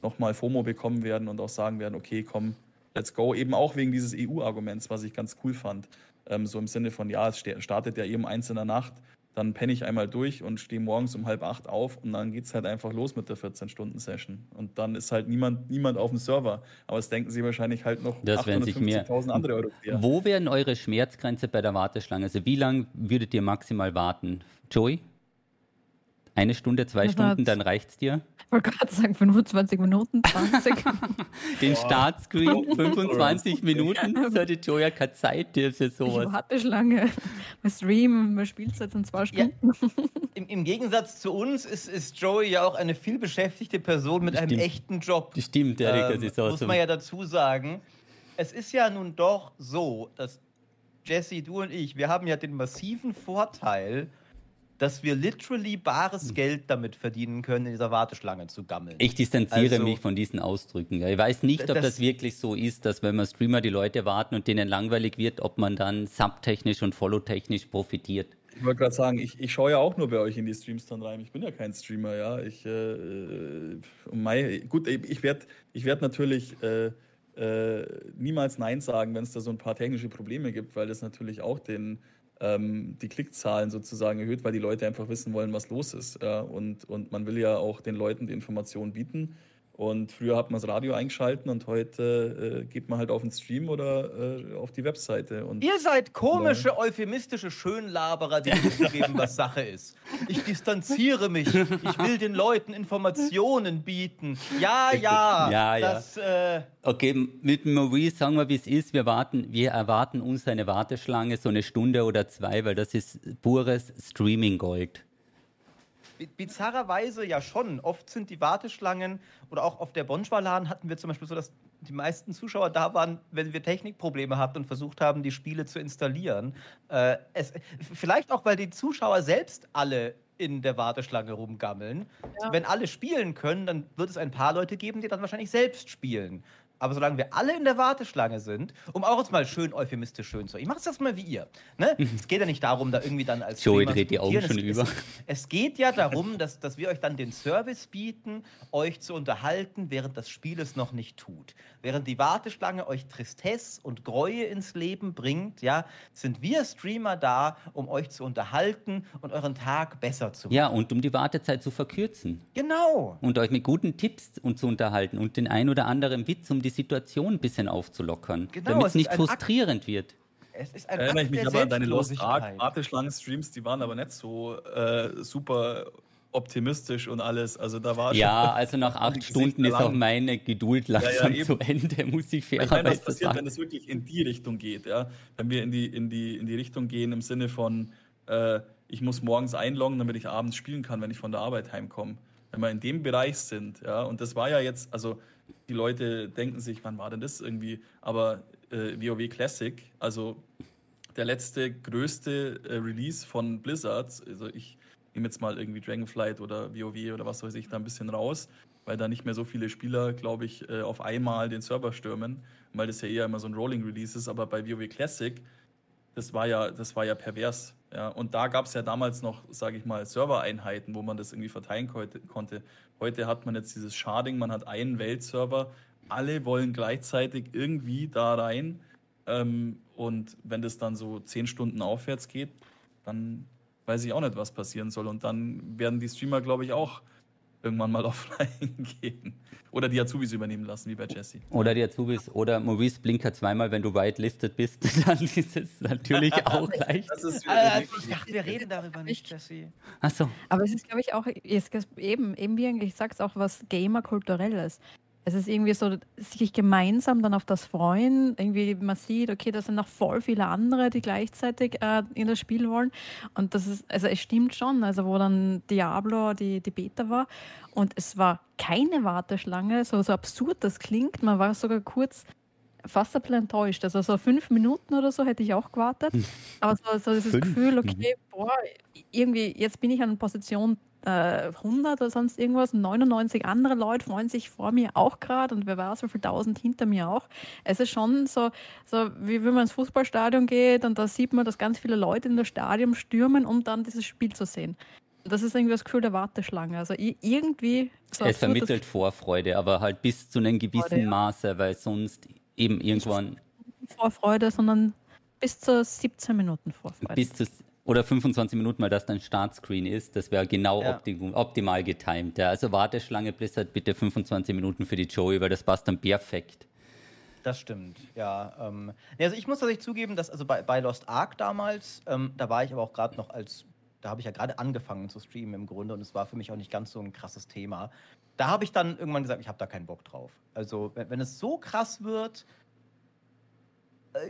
nochmal FOMO bekommen werden und auch sagen werden, okay, komm, let's go. Eben auch wegen dieses EU-Arguments, was ich ganz cool fand. Ähm, so im Sinne von, ja, es startet ja eben eins in der Nacht dann penne ich einmal durch und stehe morgens um halb acht auf und dann geht es halt einfach los mit der 14-Stunden-Session. Und dann ist halt niemand, niemand auf dem Server. Aber das denken sie wahrscheinlich halt noch 850.000 andere Europäer. Wo wären eure Schmerzgrenze bei der Warteschlange? Also wie lange würdet ihr maximal warten? Joey? Eine Stunde, zwei das Stunden, dann reicht es dir? Ich wollte gerade sagen, 25 Minuten, 20. Den Startscreen, 25 Minuten. Das hatte Joya keine Zeit für sowas. Ich warte lange. Bei Stream, bei Spielzeit sind zwei Stunden. Ja. Im, Im, Gegensatz zu uns ist, ist Joey ja auch eine viel beschäftigte Person mit einem echten Job. Das stimmt, Erika. Ähm, muss man ja dazu sagen. Es ist ja nun doch so, dass Jesse, du und ich, wir haben ja den massiven Vorteil, dass wir literally bares hm. Geld damit verdienen können, in dieser Warteschlange zu gammeln. Ich distanziere also, mich von diesen Ausdrücken. Ich weiß nicht, ob das, das, wirklich so ist, dass wenn man Streamer die Leute warten und denen langweilig wird, ob man dann subtechnisch und follow-technisch profitiert. Ich wollte gerade sagen, ich, ich schaue ja auch nur bei euch in die Streams dann rein. Ich bin ja kein Streamer, ja. Ich, äh, äh Mai, gut, ich werde ich werd natürlich äh, äh, niemals Nein sagen, wenn es da so ein paar technische Probleme gibt, weil das natürlich auch den ähm, die Klickzahlen sozusagen erhöht, weil die Leute einfach wissen wollen, was los ist. Ja? Und, und man will ja auch den Leuten die Informationen bieten. Und früher hat man das Radio eingeschalten und heute äh, geht man halt auf den Stream oder äh, auf die Webseite. Und Ihr seid komische, ja. euphemistische Schönlaberer, die zugeben, was Sache ist. Ich distanziere mich. Ich will den Leuten Informationen bieten. Ja, ja. Ja, das, ja. Äh okay, mit Maurice sagen wir, wie es ist. Wir, warten, wir erwarten uns eine Warteschlange, so eine Stunde oder zwei, weil das ist pures Streaming-Gold bizarrerweise ja schon. Oft sind die Warteschlangen oder auch auf der Bonschwalan hatten wir zum Beispiel so, dass die meisten Zuschauer da waren, wenn wir Technikprobleme hatten und versucht haben, die Spiele zu installieren. Äh, es, vielleicht auch, weil die Zuschauer selbst alle in der Warteschlange rumgammeln. Ja. Wenn alle spielen können, dann wird es ein paar Leute geben, die dann wahrscheinlich selbst spielen. Aber solange wir alle in der Warteschlange sind, um auch jetzt mal schön euphemistisch schön zu. Ich mache es jetzt mal wie ihr. Ne? Mhm. Es geht ja nicht darum, da irgendwie dann als. Joey dreht die Augen schon es, über. Es, es, geht ja darum, dass, dass wir euch dann den Service bieten, euch zu unterhalten, während das Spiel es noch nicht tut. Während die Warteschlange euch Tristesse und Gräue ins Leben bringt, ja, sind wir Streamer da, um euch zu unterhalten und euren Tag besser zu machen. Ja, und um die Wartezeit zu verkürzen. Genau. Und euch mit guten Tipps und zu unterhalten und den ein oder anderen Witz um die Situation ein bisschen aufzulockern, genau, damit es nicht frustrierend Akt, wird. Es ist ein Erinnere ich mich aber an deine Lost Ark Warteschlangen-Streams, die waren aber nicht so äh, super optimistisch und alles. Also da war Ja, also nach acht Stunden ist auch meine Geduld langsam ja, ja, zu Ende, muss ich fairerweise sagen. Was passiert, sagen. wenn es wirklich in die Richtung geht, ja? Wenn wir in die, in die, in die Richtung gehen im Sinne von, äh, ich muss morgens einloggen, damit ich abends spielen kann, wenn ich von der Arbeit heimkomme. Wenn wir in dem Bereich sind, ja, und das war ja jetzt, also die Leute denken sich, wann war denn das irgendwie? Aber äh, WoW Classic, also der letzte größte äh, Release von Blizzard, also ich nehme jetzt mal irgendwie Dragonflight oder WoW oder was weiß ich da ein bisschen raus, weil da nicht mehr so viele Spieler, glaube ich, äh, auf einmal den Server stürmen, weil das ja eher immer so ein Rolling Release ist, aber bei WoW Classic, das war ja, das war ja pervers. Ja, und da gab es ja damals noch, sage ich mal, Servereinheiten, wo man das irgendwie verteilen konnte. Heute hat man jetzt dieses Sharding, man hat einen Weltserver, alle wollen gleichzeitig irgendwie da rein. Ähm, und wenn das dann so zehn Stunden aufwärts geht, dann weiß ich auch nicht, was passieren soll. Und dann werden die Streamer, glaube ich, auch irgendwann mal offline gehen. Oder die Azubis übernehmen lassen, wie bei Jesse. Oder die Azubis. Oder Maurice Blinker zweimal, wenn du whitelisted bist, dann ist es natürlich auch leicht. Ist äh, ich dachte, wir reden darüber nicht, Jesse. Ach so. Aber es ist, glaube ich, auch eben, eben wie eigentlich, ich sag's auch was Gamer-kulturelles. Es ist irgendwie so, sich gemeinsam dann auf das freuen. Irgendwie man sieht, okay, da sind noch voll viele andere, die gleichzeitig äh, in das Spiel wollen. Und das ist, also es stimmt schon, also wo dann Diablo die, die Beta war und es war keine Warteschlange, so, so absurd das klingt. Man war sogar kurz fast ein bisschen enttäuscht. Also so fünf Minuten oder so hätte ich auch gewartet. Hm. Aber so, so dieses fünf? Gefühl, okay, boah, irgendwie, jetzt bin ich an Position 100 oder sonst irgendwas. 99 andere Leute freuen sich vor mir auch gerade und wer weiß, wie viele tausend hinter mir auch. Es ist schon so, so wie wenn man ins Fußballstadion geht und da sieht man, dass ganz viele Leute in das Stadion stürmen, um dann dieses Spiel zu sehen. Das ist irgendwie das Gefühl der Warteschlange. Also irgendwie. So es vermittelt Vorfreude, aber halt bis zu einem gewissen Freude, ja. Maße, weil sonst eben irgendwann. Vorfreude, sondern bis zu 17 Minuten Vorfreude. Bis zu oder 25 Minuten, weil das dann Startscreen ist. Das wäre genau ja. optim optimal getimt. Ja. Also Warteschlange Blizzard bitte 25 Minuten für die Joey, weil das passt dann perfekt. Das stimmt, ja. Ähm, also ich muss tatsächlich zugeben, dass also bei, bei Lost Ark damals, ähm, da war ich aber auch gerade noch als, da habe ich ja gerade angefangen zu streamen im Grunde und es war für mich auch nicht ganz so ein krasses Thema. Da habe ich dann irgendwann gesagt, ich habe da keinen Bock drauf. Also wenn, wenn es so krass wird,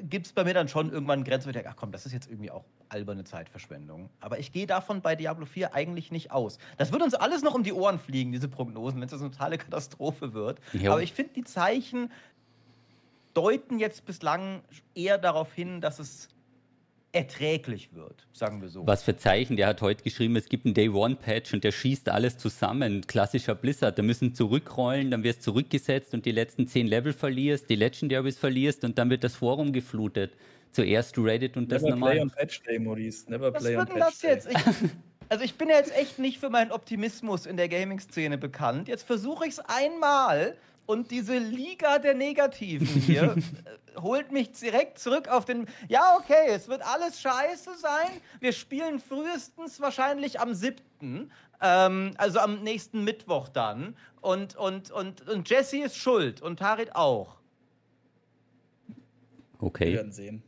gibt es bei mir dann schon irgendwann Grenzen, wo ich denke, ach komm, das ist jetzt irgendwie auch alberne Zeitverschwendung. Aber ich gehe davon bei Diablo 4 eigentlich nicht aus. Das wird uns alles noch um die Ohren fliegen, diese Prognosen, wenn es eine totale Katastrophe wird. Jo. Aber ich finde, die Zeichen deuten jetzt bislang eher darauf hin, dass es erträglich wird, sagen wir so. Was für Zeichen? Der hat heute geschrieben, es gibt einen Day-One-Patch und der schießt alles zusammen. Klassischer Blizzard. Da müssen zurückrollen, dann wirst zurückgesetzt und die letzten zehn Level verlierst, die Legendaries verlierst und dann wird das Forum geflutet. Zuerst Reddit und das Never normal. Play on Patch Day, Maurice. Never Was play on Patch das jetzt? Ich, also ich bin ja jetzt echt nicht für meinen Optimismus in der Gaming-Szene bekannt. Jetzt versuche ich es einmal und diese Liga der Negativen hier äh, holt mich direkt zurück auf den. Ja, okay, es wird alles scheiße sein. Wir spielen frühestens wahrscheinlich am 7. Ähm, also am nächsten Mittwoch dann. Und, und, und, und Jesse ist schuld und Tarit auch. Okay. Wir werden sehen.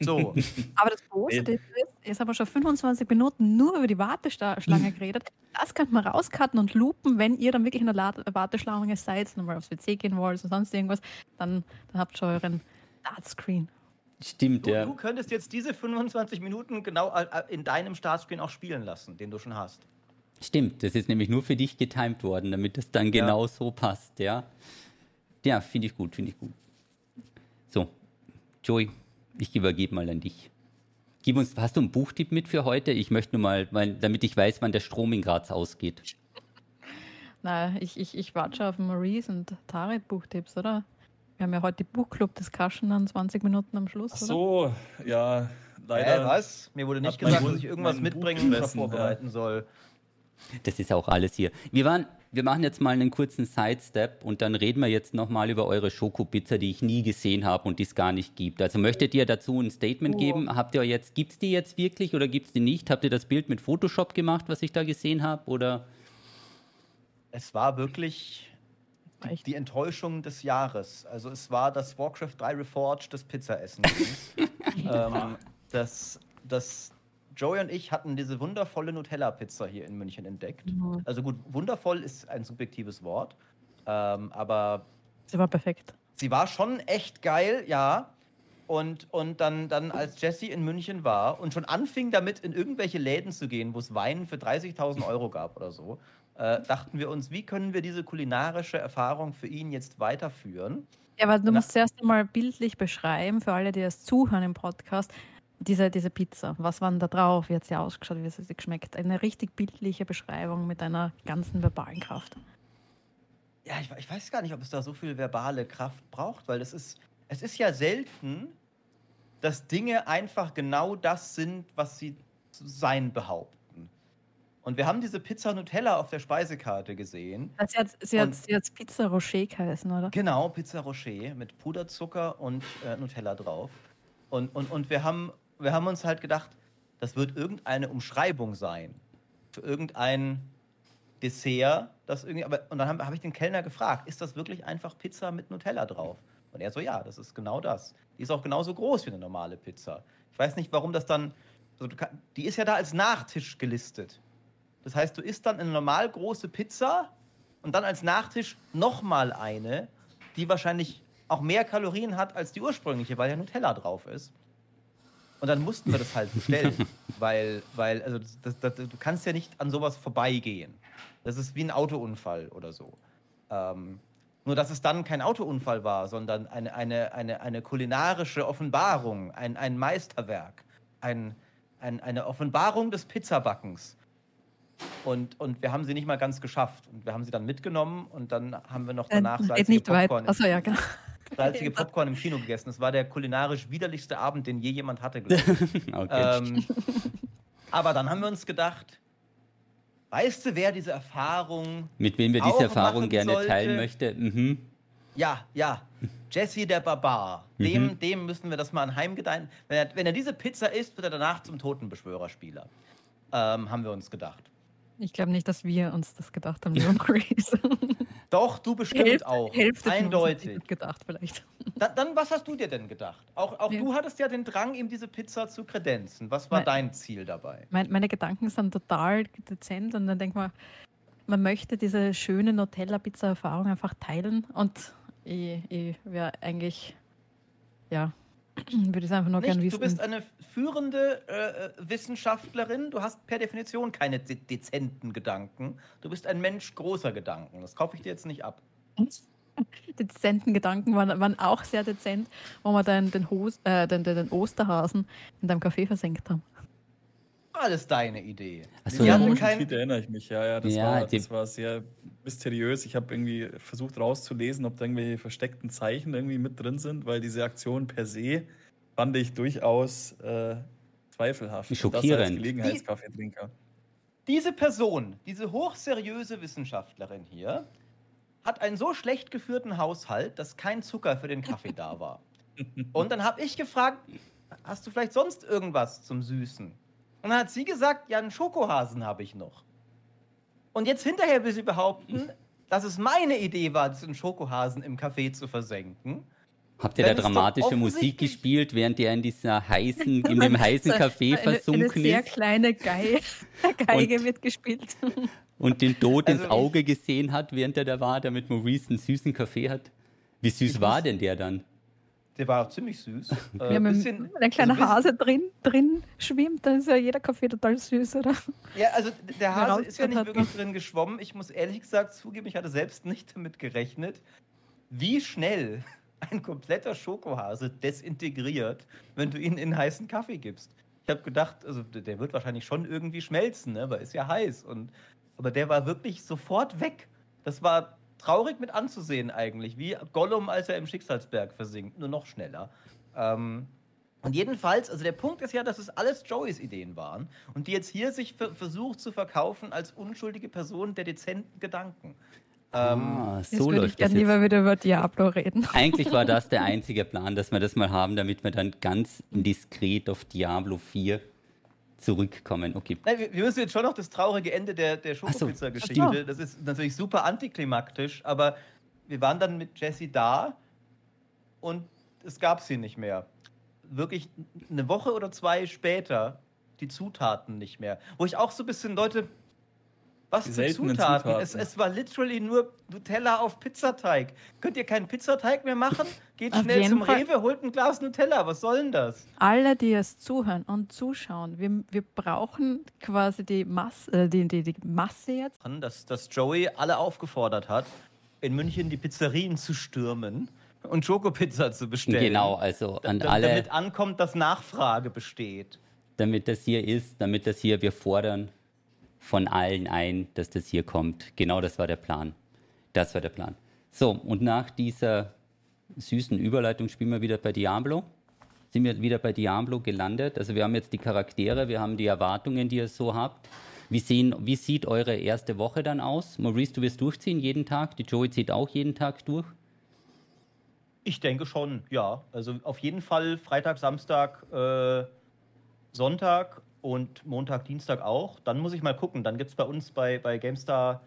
So. Aber das Positive ist, jetzt haben wir schon 25 Minuten nur über die Warteschlange geredet. Das könnte man rauscutten und loopen, wenn ihr dann wirklich in der La- Warteschlange seid, nochmal aufs WC gehen wollt oder sonst irgendwas, dann, dann habt ihr euren Dartscreen. Stimmt, Du, ja. du könntest jetzt diese 25 Minuten genau äh, äh, in deinem Startscreen auch spielen lassen, den du schon hast. Stimmt, das ist nämlich nur für dich getimed worden, damit es dann genau so passt, ja. Ja, finde ich gut, finde ich gut. So, Joey, ich übergebe mal an dich. Gib uns, hast du einen Buchtipp mit für heute? Ich möchte nur mal, weil, damit ich weiß, wann der Strom in Graz ausgeht. Na, ich, ich, ich warte schon auf Maurice und Tarit Buchtipps, oder? Wir haben ja heute die Buchclub-Discussion dann 20 Minuten am Schluss, Ach oder? so, ja, leider. Äh, was? Mir wurde nicht mein gesagt, dass ich irgendwas mein mitbringen oder gefressen, ja. vorbereiten soll. Das ist auch alles hier. Wir, waren, wir machen jetzt mal einen kurzen Sidestep und dann reden wir jetzt nochmal über eure Schokopizza, die ich nie gesehen habe und die es gar nicht gibt. Also möchtet ihr dazu ein Statement geben? Habt ihr jetzt, gibt es die jetzt wirklich oder gibt es die nicht? Habt ihr das Bild mit Photoshop gemacht, was ich da gesehen habe? Oder? Es war wirklich die, die Enttäuschung des Jahres. Also es war das Warcraft 3 Reforged des Pizzaessen. ähm, das, das Joey und ich hatten diese wundervolle Nutella-Pizza hier in München entdeckt. Mhm. Also gut, wundervoll ist ein subjektives Wort, ähm, aber Sie war perfekt. sie war schon echt geil, ja. Und, und dann, dann, als Jesse in München war und schon anfing damit, in irgendwelche Läden zu gehen, wo es Wein für 30.000 Euro gab oder so, äh, dachten wir uns, wie können wir diese kulinarische Erfahrung für ihn jetzt weiterführen? Ja, aber du Na- musst zuerst einmal bildlich beschreiben, für alle, die das zuhören im Podcast, diese, diese Pizza. Was war da drauf? Wie hat sie ausgeschaut? Wie hat sie geschmeckt? Eine richtig bildliche Beschreibung mit einer ganzen verbalen Kraft. Ja, ich, ich weiß gar nicht, ob es da so viel verbale Kraft braucht, weil es ist, es ist ja selten, dass Dinge einfach genau das sind, was sie zu sein behaupten. Und wir haben diese Pizza Nutella auf der Speisekarte gesehen. Sie hat, sie hat, sie hat Pizza Rocher geheißen, oder? Genau, Pizza Rocher mit Puderzucker und äh, Nutella drauf. Und, und, und wir, haben, wir haben uns halt gedacht, das wird irgendeine Umschreibung sein für irgendein Dessert, das irgendwie. Aber, und dann habe hab ich den Kellner gefragt, ist das wirklich einfach Pizza mit Nutella drauf? Und er so, ja, das ist genau das. Die ist auch genauso groß wie eine normale Pizza. Ich weiß nicht, warum das dann. Also kann, die ist ja da als Nachtisch gelistet. Das heißt, du isst dann eine normal große Pizza und dann als Nachtisch nochmal eine, die wahrscheinlich auch mehr Kalorien hat als die ursprüngliche, weil ja Nutella drauf ist. Und dann mussten wir das halt bestellen, weil, weil also das, das, du kannst ja nicht an sowas vorbeigehen. Das ist wie ein Autounfall oder so. Ähm, nur, dass es dann kein Autounfall war, sondern eine, eine, eine, eine kulinarische Offenbarung, ein, ein Meisterwerk, ein, ein, eine Offenbarung des Pizzabackens. Und, und wir haben sie nicht mal ganz geschafft. Und wir haben sie dann mitgenommen und dann haben wir noch danach Äh, salzige nicht weit. Popcorn, im- Achso, ja, genau. Salzige Popcorn im Kino gegessen. Das war der kulinarisch widerlichste Abend, den je jemand hatte, glaube ich. Okay. ähm, aber dann haben wir uns gedacht, weißt du, wer diese Erfahrung Mit wem wir diese Erfahrung gerne sollte- teilen möchte? Mhm. Ja, ja. Jesse der Barbar. Dem, dem müssen wir das mal anheimgedeihen. Wenn er, wenn er diese Pizza isst, wird er danach zum Totenbeschwörerspieler. Ähm, haben wir uns gedacht. Ich glaube nicht, dass wir uns das gedacht haben, lieber Maurice. Doch, du bestimmt Hälfte, auch. Hälfte Eindeutig. gedacht, vielleicht. Da, dann, was hast du dir denn gedacht? Auch, auch Ja. du hattest ja den Drang, ihm diese Pizza zu kredenzen. Was war Nein. dein Ziel dabei? Mein, meine Gedanken sind total dezent und dann denkt man, man möchte diese schöne Nutella-Pizza-Erfahrung einfach teilen und ich, ich wäre eigentlich, ja, würde es einfach nur gerne du wissen. bist eine führende äh, Wissenschaftlerin. Du hast per Definition keine de dezenten Gedanken. Du bist ein Mensch großer Gedanken. Das kaufe ich dir jetzt nicht ab. Die dezenten Gedanken waren, waren auch sehr dezent, wo wir dann den, Hos, äh, den, den, den Osterhasen in deinem Café versenkt haben. Alles deine Idee. Ach so, Sie ja. kein, erinnere ich mich, ja, ja. Das, Ja, war, die- das war sehr mysteriös. Ich habe irgendwie versucht rauszulesen, ob da irgendwelche versteckten Zeichen irgendwie mit drin sind, weil diese Aktion per se fand ich durchaus äh, zweifelhaft. Das als Schockierend. Gelegenheitskaffeetrinker. diese Person, diese hochseriöse Wissenschaftlerin hier, hat einen so schlecht geführten Haushalt, dass kein Zucker für den Kaffee da war. Und dann habe ich gefragt, hast du vielleicht sonst irgendwas zum Süßen? Und dann hat sie gesagt, ja, einen Schokohasen habe ich noch. Und jetzt hinterher will sie behaupten, dass es meine Idee war, diesen Schokohasen im Kaffee zu versenken. Habt ihr da dramatische Musik gespielt, während ihr in dieser heißen, in dem heißen Café versunken eine, eine sehr ist? kleine Geige, Geige wird gespielt. Und den Tod also ins Auge gesehen hat, während er da war, damit Maurice einen süßen Kaffee hat. Wie süß war denn der dann? Der war auch ziemlich süß. Okay. Äh, bisschen, wenn ein kleiner also Hase drin, drin schwimmt, dann ist ja jeder Kaffee total süß, oder? Ja, also der Hase ist ja nicht wirklich drin geschwommen. Ich muss ehrlich gesagt zugeben, ich hatte selbst nicht damit gerechnet, wie schnell ein kompletter Schokohase desintegriert, wenn du ihn in heißen Kaffee gibst. Ich habe gedacht, also der wird wahrscheinlich schon irgendwie schmelzen, ne? weil ist ja heiß. Und, aber der war wirklich sofort weg. Das war traurig mit anzusehen eigentlich, wie Gollum, als er im Schicksalsberg versinkt, nur noch schneller. Ähm, und jedenfalls, also der Punkt ist ja, dass es alles Joeys Ideen waren und die jetzt hier sich versucht zu verkaufen als unschuldige Person der dezenten Gedanken. Ähm, ah, so jetzt würde ich gerne lieber wieder über Diablo reden. Eigentlich war das der einzige Plan, dass wir das mal haben, damit wir dann ganz diskret auf Diablo 4 zurückkommen. Okay. Nein, wir, wir, müssen jetzt schon noch das traurige Ende der, der Schokopizza-Geschichte. So. Das ist natürlich super antiklimaktisch, aber wir waren dann mit Jessie da und es gab sie nicht mehr. Wirklich eine Woche oder zwei später die Zutaten nicht mehr. Wo ich auch so ein bisschen Leute, was für Zutaten? Zutaten. Es, es, war literally nur Nutella auf Pizzateig. Könnt ihr keinen Pizzateig mehr machen? Geht auf schnell zum Fall. Rewe, holt ein Glas Nutella. Was soll denn das? Alle, die es zuhören und zuschauen, wir, wir brauchen quasi die Masse, äh, die, die, die Masse jetzt. Dass, dass Joey alle aufgefordert hat, in München die Pizzerien zu stürmen und Schokopizza zu bestellen. Genau, also an da, alle. Damit ankommt, dass Nachfrage besteht. Damit das hier ist, damit das hier, wir fordern von allen ein, dass das hier kommt. Genau das war der Plan. Das war der Plan. So, und nach dieser süßen Überleitung spielen wir wieder bei Diablo. Sind wir wieder bei Diablo gelandet. Also wir haben jetzt die Charaktere, wir haben die Erwartungen, die ihr so habt. Wie, sehen, wie sieht eure erste Woche dann aus? Maurice, du wirst durchziehen jeden Tag. Die Joey zieht auch jeden Tag durch. Ich denke schon, ja. Also auf jeden Fall Freitag, Samstag, äh, Sonntag und Montag, Dienstag auch. Dann muss ich mal gucken. Dann gibt es bei uns bei, bei GameStar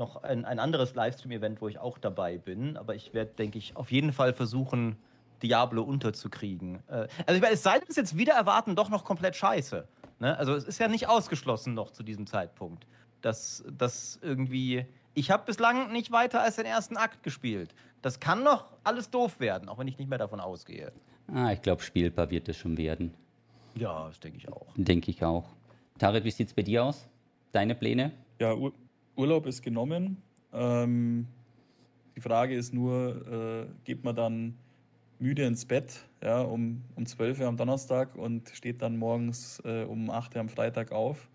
noch ein, ein anderes Livestream-Event, wo ich auch dabei bin. Aber ich werde, denke ich, auf jeden Fall versuchen, Diablo unterzukriegen. Äh, also ich meine, es sei denn, es jetzt wieder erwarten, doch noch komplett scheiße. Ne? Also es ist ja nicht ausgeschlossen noch zu diesem Zeitpunkt, dass das irgendwie. Ich habe bislang nicht weiter als den ersten Akt gespielt. Das kann noch alles doof werden, auch wenn ich nicht mehr davon ausgehe. Ah, ich glaube, spielbar wird es schon werden. Ja, das denke ich auch. Denke ich auch. Tarek, wie sieht es bei dir aus? Deine Pläne? Ja, Ur Urlaub ist genommen. Ähm, die Frage ist nur, äh, geht man dann müde ins Bett ja, um, um 12 Uhr am Donnerstag und steht dann morgens äh, um 8 Uhr am Freitag auf?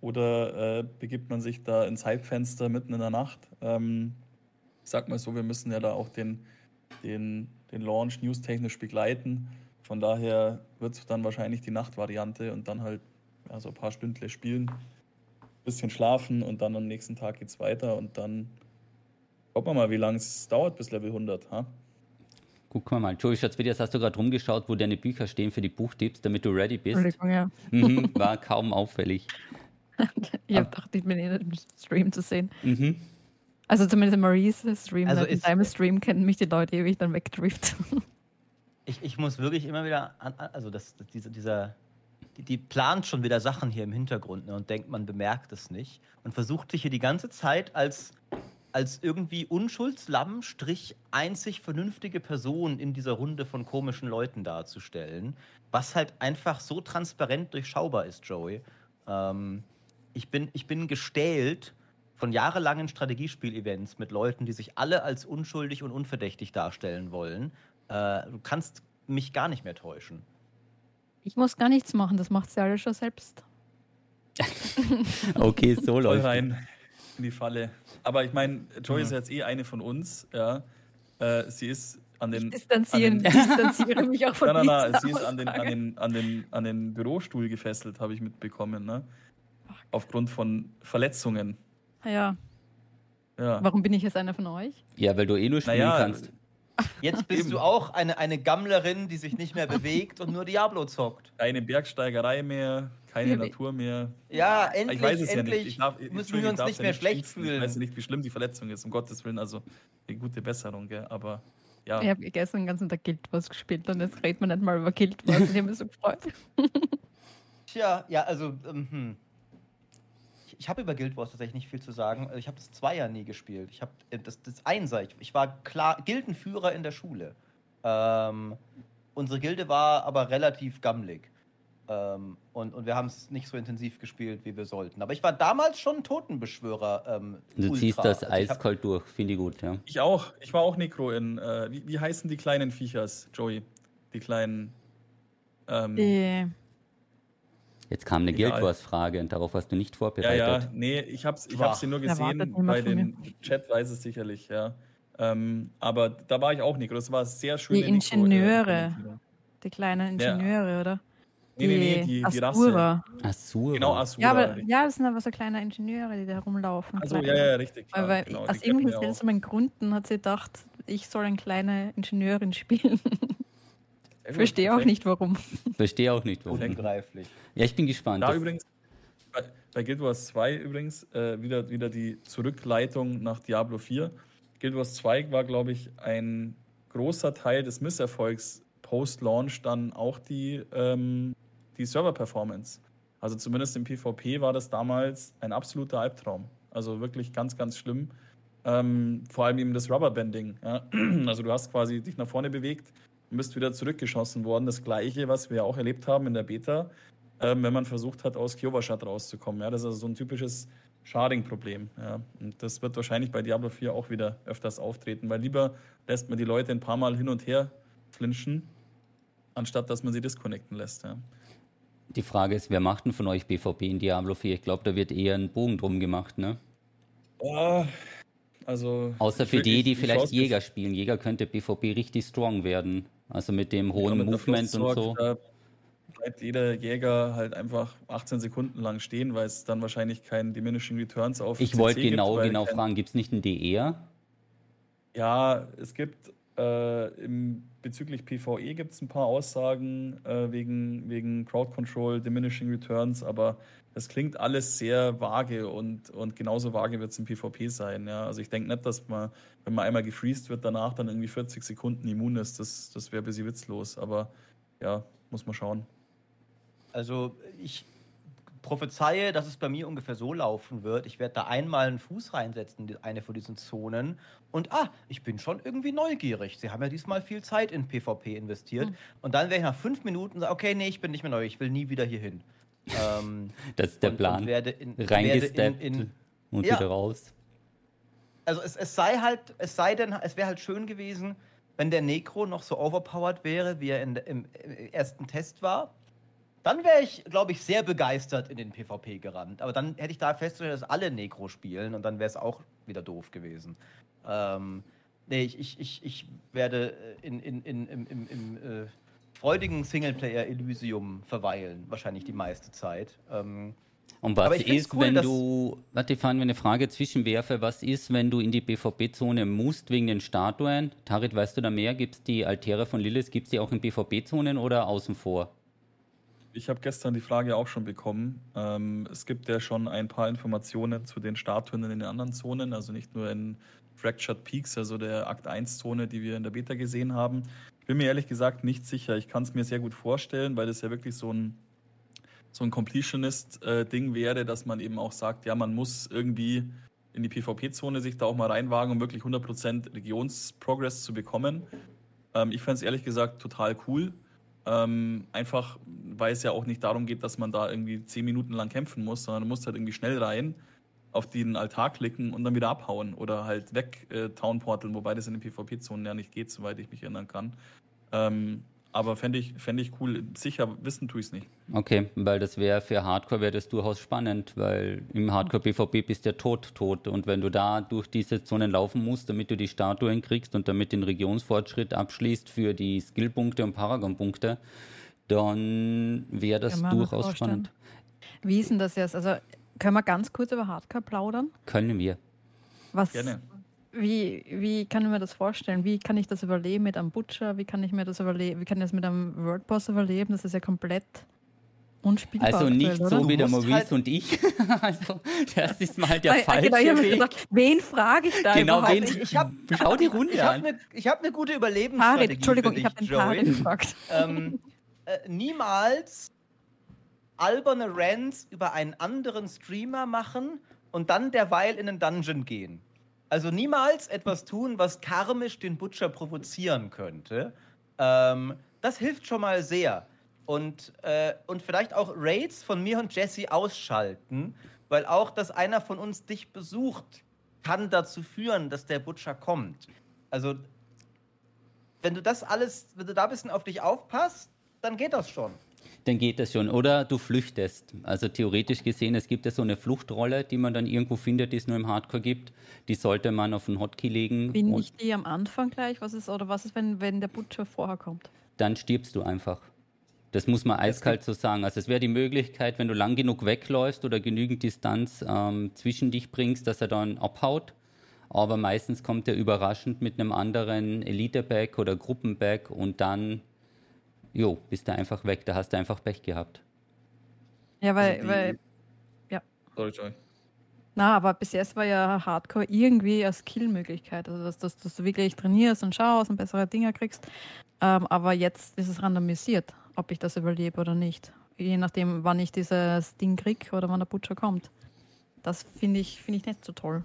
Oder äh, begibt man sich da ins Halbfenster mitten in der Nacht? Ähm, ich sag mal so, wir müssen ja da auch den, den, den Launch newstechnisch begleiten. Von daher wird es dann wahrscheinlich die Nachtvariante und dann halt ja, so ein paar Stündle spielen, bisschen schlafen und dann am nächsten Tag geht es weiter und dann gucken wir mal, wie lange es dauert bis Level 100. Ha? Guck mal, Joey Schatzvideos, hast du gerade rumgeschaut, wo deine Bücher stehen für die Buchtipps, damit du ready bist? Entschuldigung, ja. Mhm, war kaum auffällig. ich habe gedacht, ich bin in einem Stream zu sehen. Mhm. Also zumindest im Maurice Stream, also in deinem Stream kennen mich die Leute ewig dann wegdrift. ich, ich muss wirklich immer wieder, an, also das, diese, dieser, die, die, plant schon wieder Sachen hier im Hintergrund ne, und denkt, man bemerkt es nicht und versucht sich hier die ganze Zeit als, als irgendwie Unschuldslamm, Strich, einzig vernünftige Person in dieser Runde von komischen Leuten darzustellen, was halt einfach so transparent durchschaubar ist, Joey. Ähm, ich, bin, ich bin gestählt von jahrelangen Strategiespiel-Events mit Leuten, die sich alle als unschuldig und unverdächtig darstellen wollen äh, du kannst mich gar nicht mehr täuschen. Ich muss gar nichts machen, das macht sie alle schon selbst. okay, so läuft rein in die Falle. Aber ich meine, Joy mhm. ist jetzt eh eine von uns, ja. Äh, sie ist an den. Ich distanziere, an den, distanziere mich auch von Nein, nein, nein, sie ist an den, an, den, an, den, an den Bürostuhl gefesselt, habe ich mitbekommen, ne? Aufgrund von Verletzungen. Ja. Ja. Warum bin ich jetzt einer von euch? Ja, weil du eh nur spielen Naja, kannst. Jetzt bist Eben. du auch eine, eine Gammlerin, die sich nicht mehr bewegt und nur Diablo zockt. keine Bergsteigerei mehr, keine Ja, Natur mehr. Ja, ich endlich, weiß es ja endlich nicht. Ich darf, müssen wir ich uns nicht ja mehr schlecht schießen. Ich fühlen. weiß ja nicht, wie schlimm die Verletzung ist, um Gottes Willen. Also eine gute Besserung, gell? aber ja. Ich habe gestern den ganzen Tag Guild Wars gespielt und jetzt redet man nicht mal über Guild Wars. Ich habe mich so gefreut. Tja, ja, also, ähm, hm. Ich, habe über Guild Wars tatsächlich nicht viel zu sagen. Also Ich habe das Zweier nie gespielt. Ich habe äh, das, das Einser. Ich, ich war klar Gildenführer in der Schule. Ähm, unsere Gilde war aber relativ gammelig. Ähm, und, und wir haben es nicht so intensiv gespielt, wie wir sollten. Aber ich war damals schon Totenbeschwörer. Ähm, Du Ultra. ziehst das Also ich hab- eiskalt durch, finde ich gut, ja. Ich auch. Ich war auch Necro in. Äh, wie, wie heißen die kleinen Viechers, Joey? Die kleinen. Ähm, Die, Jetzt kam eine. Guild Wars-Frage und darauf hast du nicht ja, vorbereitet. ja, nee, ich hab's, ich Boah, hab's nur gesehen. Bei den Chat weiß es sicherlich, ja. Ähm, aber da war ich auch Necro. Das war sehr schön. Die Ingenieure. die kleinen Ja. Ingenieure, oder? Nee, nee, nee, die, die Rasse. Asura. Genau, Asura. Ja, aber ja, das sind aber so kleine Ingenieure, die da herumlaufen. Also, kleine. ja, ja, richtig. Klar, weil genau, aus irgendwelchen seltsamen Gründen hat sie gedacht, ich soll eine kleine Ingenieurin spielen. Gut, Verstehe auch nicht, warum. Verstehe auch nicht, warum. Unbegreiflich. Ja, ich bin gespannt. Da übrigens, bei, bei Guild Wars 2 übrigens, äh, wieder, wieder die Zurückleitung nach Diablo 4. Guild Wars 2 war, glaube ich, ein großer Teil des Misserfolgs post-Launch dann auch die, ähm, die Server-Performance. Also zumindest im PvP war das damals ein absoluter Albtraum. Also wirklich ganz, ganz schlimm. Ähm, vor allem eben das Rubberbanding. Ja? Also du hast quasi dich nach vorne bewegt und bist wieder zurückgeschossen worden. Das gleiche, was wir auch erlebt haben in der Beta, ähm, wenn man versucht hat, aus Kyovashat rauszukommen. Ja? Das ist also so ein typisches Sharding-Problem. Ja? Und das wird wahrscheinlich bei Diablo 4 auch wieder öfters auftreten, weil lieber lässt man die Leute ein paar Mal hin und her flinchen, anstatt dass man sie disconnecten lässt. Ja? Die Frage ist, wer macht denn von euch BVP in Diablo 4? Ich glaube, da wird eher ein Bogen drum gemacht, ne? Ja, also Außer für die, die ich vielleicht Jäger spielen. Jäger könnte BVP richtig strong werden. Also mit dem hohen Ja, mit Movement und so. Da bleibt jeder Jäger halt einfach 18 Sekunden lang stehen, weil es dann wahrscheinlich keinen Diminishing Returns auf Ich wollte gibt, genau, weil genau kein- fragen, gibt es nicht einen DR? Ja, es gibt äh, im, bezüglich PvE gibt es ein paar Aussagen äh, wegen, wegen Crowd Control, Diminishing Returns, aber das klingt alles sehr vage und, und genauso vage wird es im PvP sein. Ja? Also ich denke nicht, dass man, wenn man einmal gefreezed wird, danach dann irgendwie 40 Sekunden immun ist. Das, das wäre ein bisschen witzlos, aber ja, muss man schauen. Also ich prophezeie, dass es bei mir ungefähr so laufen wird. Ich werde da einmal einen Fuß reinsetzen in eine von diesen Zonen und ah, ich bin schon irgendwie neugierig. Sie haben ja diesmal viel Zeit in PvP investiert. Hm. Und dann werde ich nach fünf Minuten sagen, okay, nee, ich bin nicht mehr neu, ich will nie wieder hier hin. ähm, Das ist der und, Plan. Und werde in, Reingesteppt in, in, und Ja. wieder raus. also es, es sei halt, es sei denn, es wäre halt schön gewesen, wenn der Necro noch so overpowered wäre, wie er in, im, im ersten Test war. Dann wäre ich, glaube ich, sehr begeistert in den PvP gerannt. Aber dann hätte ich da festgestellt, dass alle Necro spielen und dann wäre es auch wieder doof gewesen. Ähm, nee, ich, ich, ich, ich werde äh, in, in, in, im, im, im äh, freudigen Singleplayer-Elysium verweilen, wahrscheinlich die meiste Zeit. Ähm, Und was ist, cool, wenn du, warte, fahren wir eine Frage zwischenwerfe, was ist, wenn du in die BVP-Zone musst wegen den Statuen? Tarit, weißt du da mehr? Gibt es die Altäre von Lilith, gibt es die auch in BVP-Zonen oder außen vor? Ich habe gestern die Frage auch schon bekommen. Ähm, es gibt ja schon ein paar Informationen zu den Statuen in den anderen Zonen, also nicht nur in Fractured Peaks, also der Akt 1-Zone, die wir in der Beta gesehen haben. Ich bin mir ehrlich gesagt nicht sicher. Ich kann es mir sehr gut vorstellen, weil das ja wirklich so ein, so ein Completionist-Ding wäre, dass man eben auch sagt, ja, man muss irgendwie in die PvP-Zone sich da auch mal reinwagen, um wirklich 100% Regionsprogress zu bekommen. Ähm, ich fände es ehrlich gesagt total cool. Ähm, einfach, weil es ja auch nicht darum geht, dass man da irgendwie zehn Minuten lang kämpfen muss, sondern du musst halt irgendwie schnell rein, auf den Altar klicken und dann wieder abhauen oder halt weg äh, Town Portal, wobei das in den PvP-Zonen ja nicht geht, soweit ich mich erinnern kann. Ähm, aber fände ich, fänd ich cool. Sicher wissen tue ich es nicht. Okay, weil das wäre für Hardcore wäre das durchaus spannend, weil im Hardcore PvP bist du ja tot, tot. Und wenn du da durch diese Zonen laufen musst, damit du die Statuen kriegst und damit den Regionsfortschritt abschließt für die Skillpunkte und Paragon-Punkte, dann wäre das durchaus spannend. Wie ist denn das jetzt? Also können wir ganz kurz über Hardcore plaudern? Können wir. Was, Gerne. Wie, wie kann ich mir das vorstellen? Wie kann ich das überleben mit einem Butcher? Wie kann ich mir das überleben? Wie kann ich das mit einem Wordboss überleben? Das ist ja komplett unspielbar. Also nicht aktuell, so wie der Maurice halt und ich. also das ist mal der Weil, falsche genau, Weg. Gesagt, wen frage ich da genau, überhaupt? Wen, ich, ich hab, Schau die Runde ich an. Hab ich habe eine gute Überlebensstrategie Parit, Entschuldigung, ich habe den Parit gefragt. Ähm, äh, niemals alberne Rants über einen anderen Streamer machen und dann derweil in einen Dungeon gehen. Also niemals etwas tun, was karmisch den Butcher provozieren könnte. Ähm, das hilft schon mal sehr. Und, äh, und vielleicht auch Raids von mir und Jesse ausschalten, weil auch, dass einer von uns dich besucht, kann dazu führen, dass der Butcher kommt. Also, wenn du das alles, wenn du da ein bisschen auf dich aufpasst, dann geht das schon dann geht das schon. Oder du flüchtest. Also theoretisch gesehen, es gibt ja so eine Fluchtrolle, die man dann irgendwo findet, die es nur im Hardcore gibt. Die sollte man auf einen Hotkey legen. Bin ich die am Anfang gleich? Was ist, oder was ist, wenn, wenn der Butcher vorher kommt? Dann stirbst du einfach. Das muss man eiskalt so sagen. Also es wäre die Möglichkeit, wenn du lang genug wegläufst oder genügend Distanz ähm, zwischen dich bringst, dass er dann abhaut. Aber meistens kommt er überraschend mit einem anderen Elite-Back oder Gruppen-Back und dann jo, bist du einfach weg, da hast du einfach Pech gehabt. Ja, weil, also weil ja. Sorry, sorry. Na, aber bis jetzt war ja Hardcore irgendwie eine Skill-Möglichkeit, also dass, dass, dass, du wirklich trainierst und schaust und bessere Dinge kriegst. Ähm, aber jetzt ist es randomisiert, ob ich das überlebe oder nicht. Je nachdem, wann ich dieses Ding kriege oder wann der Butcher kommt. Das finde ich, find ich nicht so toll.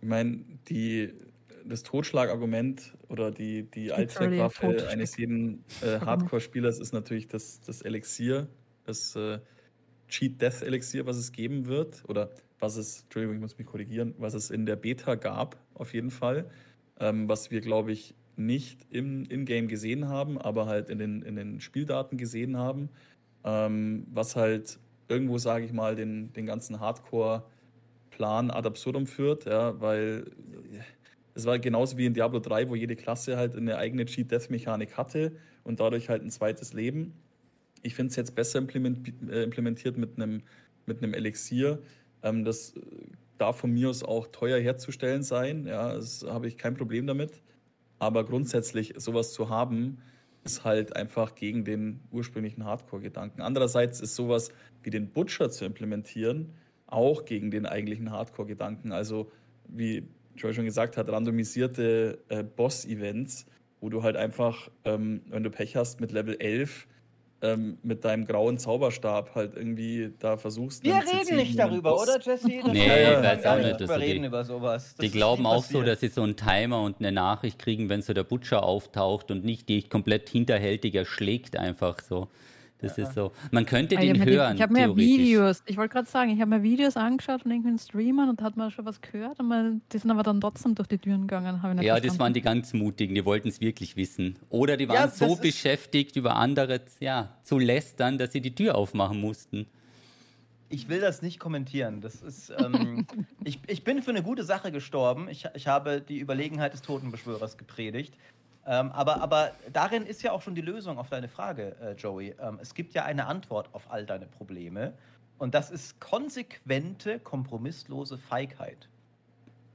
Ich meine, die das Totschlagargument oder die, die Allzweckwaffe eines jeden äh, Hardcore-Spielers ist natürlich das, das Elixier, das äh, Cheat-Death-Elixier, was es geben wird. Oder was es, Entschuldigung, ich muss mich korrigieren, was es in der Beta gab, auf jeden Fall. Ähm, was wir, glaube ich, nicht im In-Game gesehen haben, aber halt in den, in den Spieldaten gesehen haben. Ähm, was halt irgendwo, sage ich mal, den, den ganzen Hardcore-Plan ad absurdum führt, ja, weil es war genauso wie in Diablo 3, wo jede Klasse halt eine eigene Cheat-Death-Mechanik hatte und dadurch halt ein zweites Leben. Ich finde es jetzt besser äh, implementiert mit einem mit einem Elixier. Ähm, das darf von mir aus auch teuer herzustellen sein. Ja, das habe ich kein Problem damit. Aber grundsätzlich sowas zu haben, ist halt einfach gegen den ursprünglichen Hardcore-Gedanken. Andererseits ist sowas wie den Butcher zu implementieren auch gegen den eigentlichen Hardcore-Gedanken. Also wie Joy schon gesagt hat, randomisierte äh, Boss-Events, wo du halt einfach, ähm, wenn du Pech hast, mit Level 11 ähm, mit deinem grauen Zauberstab halt irgendwie da versuchst. Wir reden nicht darüber, oder Jesse? Das nee, ich weiß auch nicht. Dass reden die, über sowas. Das die glauben auch so, dass sie so einen Timer und eine Nachricht kriegen, wenn so der Butcher auftaucht und nicht die komplett hinterhältig erschlägt einfach so. Das ja. ist so. Man könnte ah, den hören. Ich habe mir Videos, ich wollte gerade sagen, ich habe mir Videos angeschaut von irgendwelchen Streamern und hat man schon was gehört, und man, die sind aber dann trotzdem durch die Türen gegangen. ja, verstanden. das waren die ganz mutigen, die wollten es wirklich wissen. Oder die waren ja, so beschäftigt, über andere ja, zu lästern, dass sie die Tür aufmachen mussten. Ich will das nicht kommentieren. Das ist, ähm, ich, ich bin für eine gute Sache gestorben. Ich, ich habe die Überlegenheit des Totenbeschwörers gepredigt. Ähm, aber, aber darin ist ja auch schon die Lösung auf deine Frage, äh, Joey. Ähm, es gibt ja eine Antwort auf all deine Probleme. Und das ist konsequente, kompromisslose Feigheit.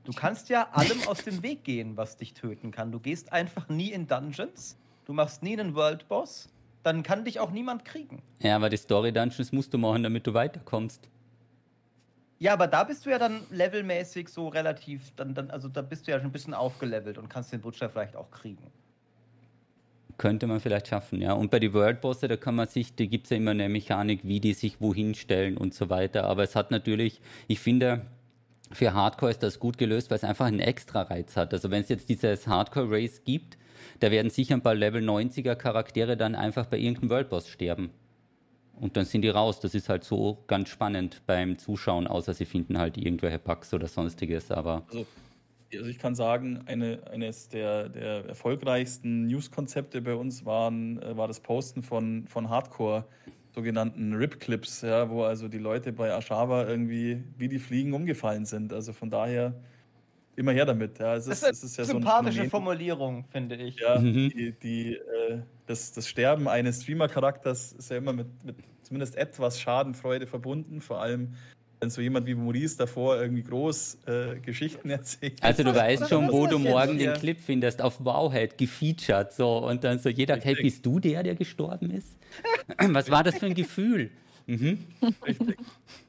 Du kannst ja allem aus dem Weg gehen, was dich töten kann. Du gehst einfach nie in Dungeons. Du machst nie einen World Boss. Dann kann dich auch niemand kriegen. Ja, aber die Story Dungeons musst du machen, damit du weiterkommst. Ja, aber da bist du ja dann levelmäßig so relativ, dann, dann, also da bist du ja schon ein bisschen aufgelevelt und kannst den Butcher vielleicht auch kriegen. Könnte man vielleicht schaffen, ja. Und bei den World-Bosse, da kann man sich, da gibt es ja immer eine Mechanik, wie die sich wohin stellen und so weiter. Aber es hat natürlich, ich finde, für Hardcore ist das gut gelöst, weil es einfach einen extra Reiz hat. Also wenn es jetzt dieses Hardcore-Race gibt, da werden sicher ein paar Level 90er Charaktere dann einfach bei irgendeinem World-Boss sterben. Und dann sind die raus. Das ist halt so ganz spannend beim Zuschauen, außer sie finden halt irgendwelche Bugs oder sonstiges. Aber also also ich kann sagen, eine, eines der, der erfolgreichsten News-Konzepte bei uns waren, äh, war das Posten von, von Hardcore, sogenannten Rip-Clips, ja, wo also die Leute bei Ashava irgendwie wie die Fliegen umgefallen sind. Also von daher immer her damit. Ja. Es ist, das ist, es ist ja sympathische so Formulierung, finde ich. Ja, mhm. die, die, äh, das, das Sterben eines Streamer-Charakters ist ja immer mit, mit zumindest etwas Schadenfreude verbunden, vor allem wenn so jemand wie Maurice davor irgendwie groß äh, Geschichten erzählt. Also du weißt schon, wo du morgen den Clip findest, auf Wowhead, gefeatured, so. Und dann so jeder, hey, bist du der, der gestorben ist? Was war das für ein Gefühl? Mhm. Richtig.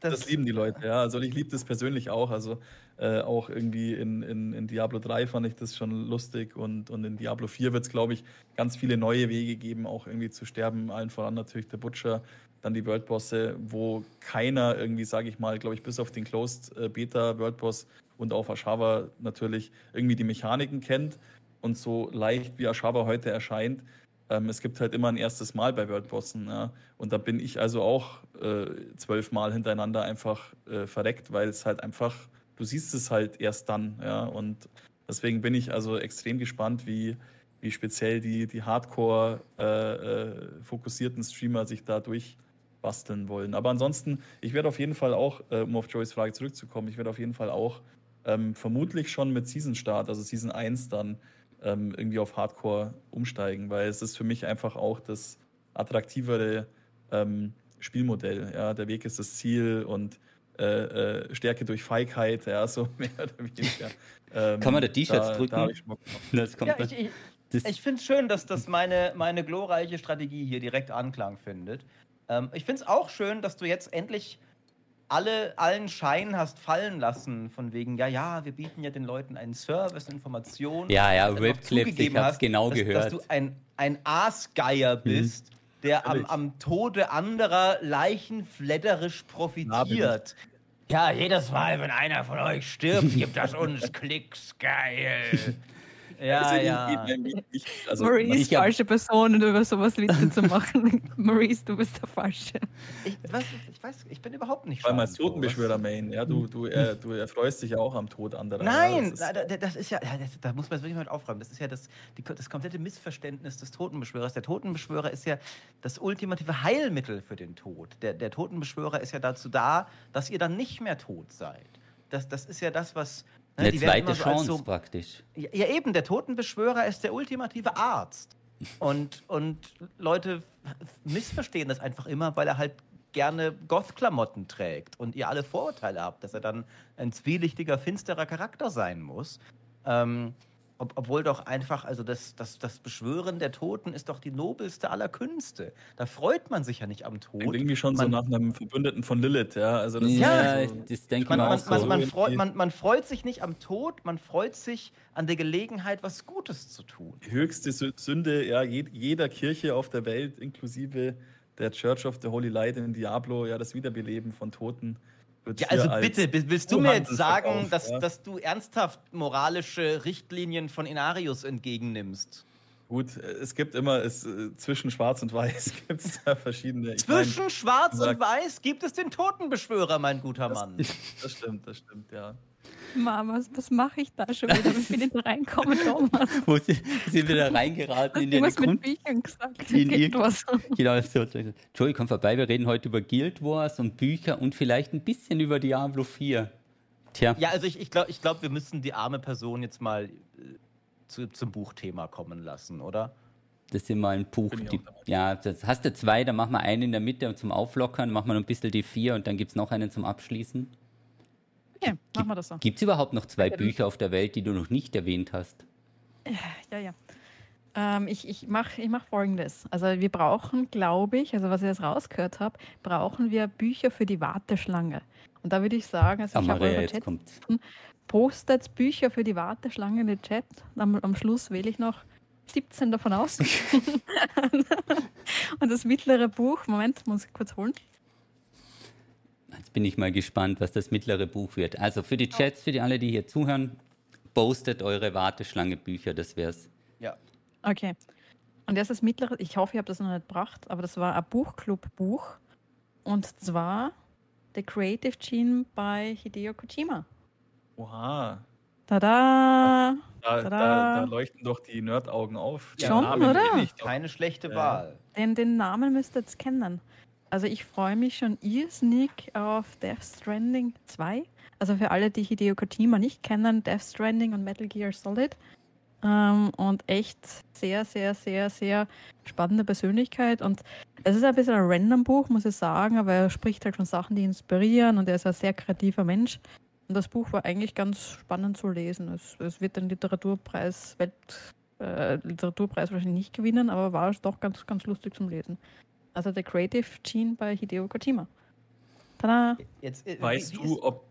Das, lieben die Leute, ja. Also ich liebe das persönlich auch. Also äh, auch irgendwie in, in, in Diablo 3 fand ich das schon lustig und, und in Diablo 4 wird es, glaube ich, ganz viele neue Wege geben, auch irgendwie zu sterben. Allen voran natürlich der Butcher, dann die Worldbosse, wo keiner irgendwie, sage ich mal, glaube ich, bis auf den Closed äh, Beta Worldboss und auch Ashava natürlich irgendwie die Mechaniken kennt. Und so leicht wie Ashava heute erscheint, ähm, es gibt halt immer ein erstes Mal bei Worldbossen. Ja? Und da bin ich also auch äh, zwölfmal hintereinander einfach äh, verreckt, weil es halt einfach, du siehst es halt erst dann. Ja? Und deswegen bin ich also extrem gespannt, wie, wie speziell die, die Hardcore-fokussierten Streamer sich da durchbasteln wollen. Aber ansonsten, ich werde auf jeden Fall auch, äh, um auf Joeys Frage zurückzukommen, ich werde auf jeden Fall auch ähm, vermutlich schon mit Season Start, also Season 1 dann ähm, irgendwie auf Hardcore umsteigen, weil es ist für mich einfach auch das attraktivere ähm, Spielmodell. Ja, der Weg ist das Ziel und äh, äh, Stärke durch Feigheit, ja, so mehr oder weniger. Ähm, Kann man da T-Shirts da- drücken? Da ich. Das kommt Ja, ich, ich, ich finde es schön, dass das meine, meine glorreiche Strategie hier direkt Anklang findet. Ähm, ich finde es auch schön, dass du jetzt endlich alle, allen Schein hast fallen lassen, von wegen, ja, ja, wir bieten ja den Leuten einen Service, Informationen. Ja, ja, Und dann noch Rip Clips, zugegeben ich hab's hast, genau dass, gehört. Mhm. Dass du ein, ein Aasgeier bist, der am, am Tode anderer leichenfledderisch profitiert. Ja, jedes Mal, wenn einer von euch stirbt, gibt das uns Klicks, geil. Ja, Also ich- ja. ich- ich- also, Maurice, ich hab- falsche Person, um über sowas Witze zu machen. Maurice, du bist der Falsche. Ich, was, ich weiß, ich bin überhaupt nicht Vor allem als schadenfroh. Totenbeschwörer-Main, ja, du, du, äh, du erfreust dich ja auch am Tod anderer. Nein, ja, das ist, da- da- das ist ja, das, da muss man wirklich mal aufräumen. Das ist ja das, die, das komplette Missverständnis des Totenbeschwörers. Der Totenbeschwörer ist ja das ultimative Heilmittel für den Tod. Der, der Totenbeschwörer ist ja dazu da, dass ihr dann nicht mehr tot seid. Das, das ist ja das, was. Ne, eine zweite so Chance so- praktisch. Ja, ja, eben, der Totenbeschwörer ist der ultimative Arzt. Und, und Leute missverstehen das einfach immer, weil er halt gerne Goth-Klamotten trägt und ihr alle Vorurteile habt, dass er dann ein zwielichtiger, finsterer Charakter sein muss. Ähm, ob, obwohl doch einfach, also das, das, das Beschwören der Toten ist doch die nobelste aller Künste. Da freut man sich ja nicht am Tod. klingt irgendwie schon so man- nach einem Verbündeten von Lilith, ja. Also das Ja, ist so, das denke ich Man, man, auch man, so. man, Irgendwie- freut, man, man freut sich nicht am Tod, man freut sich an der Gelegenheit, was Gutes zu tun. die höchste Sü- Sünde ja, jed- jeder Kirche auf der Welt, inklusive der Church of the Holy Light in Diablo, ja, das Wiederbeleben von Toten. Ja, also als bitte, bi- willst du mir jetzt sagen, dass, ja. dass du ernsthaft moralische Richtlinien von Inarius entgegennimmst? Gut, es gibt immer, es, äh, zwischen Schwarz und Weiß gibt es da verschiedene. Zwischen Schwarz und sag- Weiß gibt es den Totenbeschwörer, mein guter Mann. das stimmt, das stimmt, ja. Mama, was, was mache ich da schon wieder? Wie bin ich da reinkommen, Thomas? Wo sie, sind wir da reingeraten in du den was mit Grund. Büchern gesagt? In Irgendwas. Genau, so. Joey, komm vorbei, wir reden heute über Guild Wars und Bücher und vielleicht ein bisschen über Diablo 4. Tja, Ja, also ich, ich glaube, ich glaub, wir müssen die arme Person jetzt mal äh, zu, zum Buchthema kommen lassen, oder? das sind mal ein Buch. Ich Die, ja, das hast du zwei, dann machen wir einen in der Mitte und zum Auflockern, machen wir noch ein bisschen die vier und dann gibt es noch einen zum Abschließen. Okay, machen wir das so. Gibt es überhaupt noch zwei Ja, Bücher auf der Welt, die du noch nicht erwähnt hast? Ja, ja. Ähm, ich ich mache ich mach folgendes. Also wir brauchen, glaube ich, also was ich jetzt rausgehört habe, brauchen wir Bücher für die Warteschlange. Und da würde ich sagen, also ich habe eure jetzt Chat, kommt's. postet Bücher für die Warteschlange in den Chat. Am, am Schluss wähle ich noch 17 davon aus. Und das mittlere Buch, Moment, muss ich kurz holen. Jetzt bin ich mal gespannt, was das mittlere Buch wird. Also für die Chats, für die alle, die hier zuhören, postet eure Warteschlange-Bücher, das wär's. Ja. Okay. Und das ist das mittlere, ich hoffe, ich habe das noch nicht gebracht, aber das war ein Buchclub-Buch. Und zwar The Creative Gene bei Hideo Kojima. Oha. Tada! Da, Tada. da, da leuchten doch die Nerdaugen auf. Der Schon, Name oder? Keine schlechte. Wahl. Den, den Namen müsst ihr jetzt kennen. Also ich freue mich schon irrsinnig auf Death Stranding 2. Also für alle, die Hideo Kojima nicht kennen, Death Stranding und Metal Gear Solid. ähm, und echt sehr, sehr, sehr, sehr spannende Persönlichkeit. Und es ist ein bisschen ein random Buch, muss ich sagen, aber er spricht halt von Sachen, die inspirieren und er ist ein sehr kreativer Mensch. Und das Buch war eigentlich ganz spannend zu lesen. Es, es wird den Literaturpreis, Welt, äh, Literaturpreis wahrscheinlich nicht gewinnen, aber war doch ganz, ganz lustig zum Lesen. Also The Creative Gene bei Hideo Kojima. Tada! Jetzt, äh, weißt du, ob,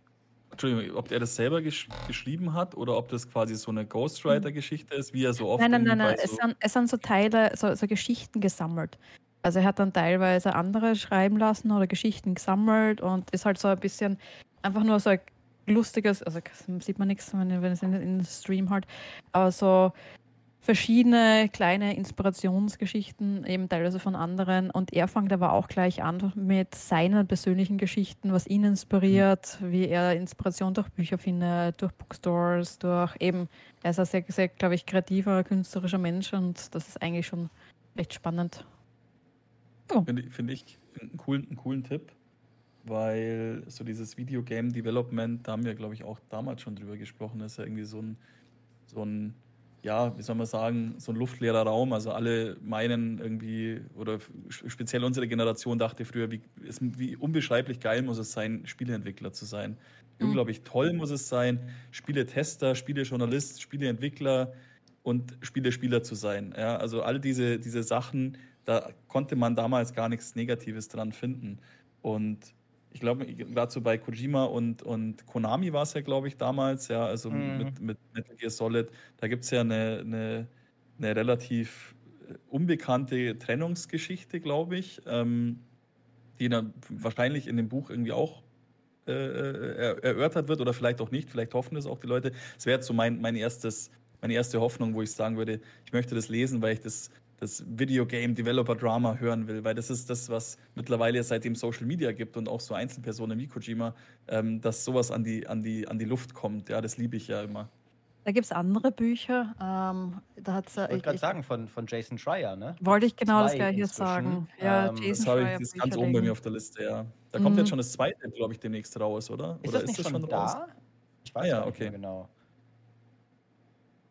Entschuldigung, ob er das selber gesch geschrieben hat oder ob das quasi so eine Ghostwriter-Geschichte ist, wie er so oft. Nein, nein, nein, nein. So es, sind, es sind so Teile, so, so Geschichten gesammelt. Also er hat dann teilweise andere schreiben lassen oder Geschichten gesammelt und ist halt so ein bisschen einfach nur so ein lustiges, also sieht man nichts, wenn, wenn es in, in den Stream halt, aber so verschiedene kleine Inspirationsgeschichten, eben teilweise von anderen. Und er fängt aber auch gleich an mit seinen persönlichen Geschichten, was ihn inspiriert, mhm. wie er Inspiration durch Bücher findet, durch Bookstores, durch eben, er ist ein sehr, sehr, glaube ich, kreativer, künstlerischer Mensch und das ist eigentlich schon recht spannend. Oh. Finde find ich einen coolen, einen coolen Tipp, weil so dieses Videogame Development, da haben wir, glaube ich, auch damals schon drüber gesprochen, ist ja irgendwie so ein, so ein ja, wie soll man sagen, so ein luftleerer Raum. Also alle meinen irgendwie, oder speziell unsere Generation dachte früher, wie, wie unbeschreiblich geil muss es sein, Spieleentwickler zu sein. Mhm. Unglaublich toll muss es sein, Spieletester, Spielejournalist, Spieleentwickler und Spielespieler zu sein. Ja, also all diese, diese Sachen, da konnte man damals gar nichts Negatives dran finden. Und ich glaube, gerade so bei Kojima und, und Konami war es ja, glaube ich, damals, ja, also mhm. mit, mit Metal Gear Solid, da gibt es ja eine, eine, eine, relativ äh, unbekannte Trennungsgeschichte, glaube ich, ähm, die dann wahrscheinlich in dem Buch irgendwie auch äh, äh erörtert wird oder vielleicht auch nicht, vielleicht hoffen es auch die Leute. Es wäre jetzt so mein, mein erstes, meine erste Hoffnung, wo ich sagen würde, ich möchte das lesen, weil ich das das Videogame Developer Drama hören will, weil das ist das, was mittlerweile seitdem Social Media gibt und auch so Einzelpersonen wie Kojima, ähm, dass sowas an die, an, die, an die Luft kommt. Ja, das liebe ich ja immer. Da gibt es andere Bücher. Ähm, da hat's, ich wollte gerade sagen, von, von Jason Schreier, ne? Wollte ich genau das gleiche jetzt sagen. Ja, ähm, Jason das habe ich das ganz oben bei mir auf der Liste, ja. Da kommt mhm. jetzt schon das zweite, glaube ich, demnächst raus, oder? Ist oder das nicht ist das schon, schon da? Raus? Ich weiß ah, ja, okay. genau.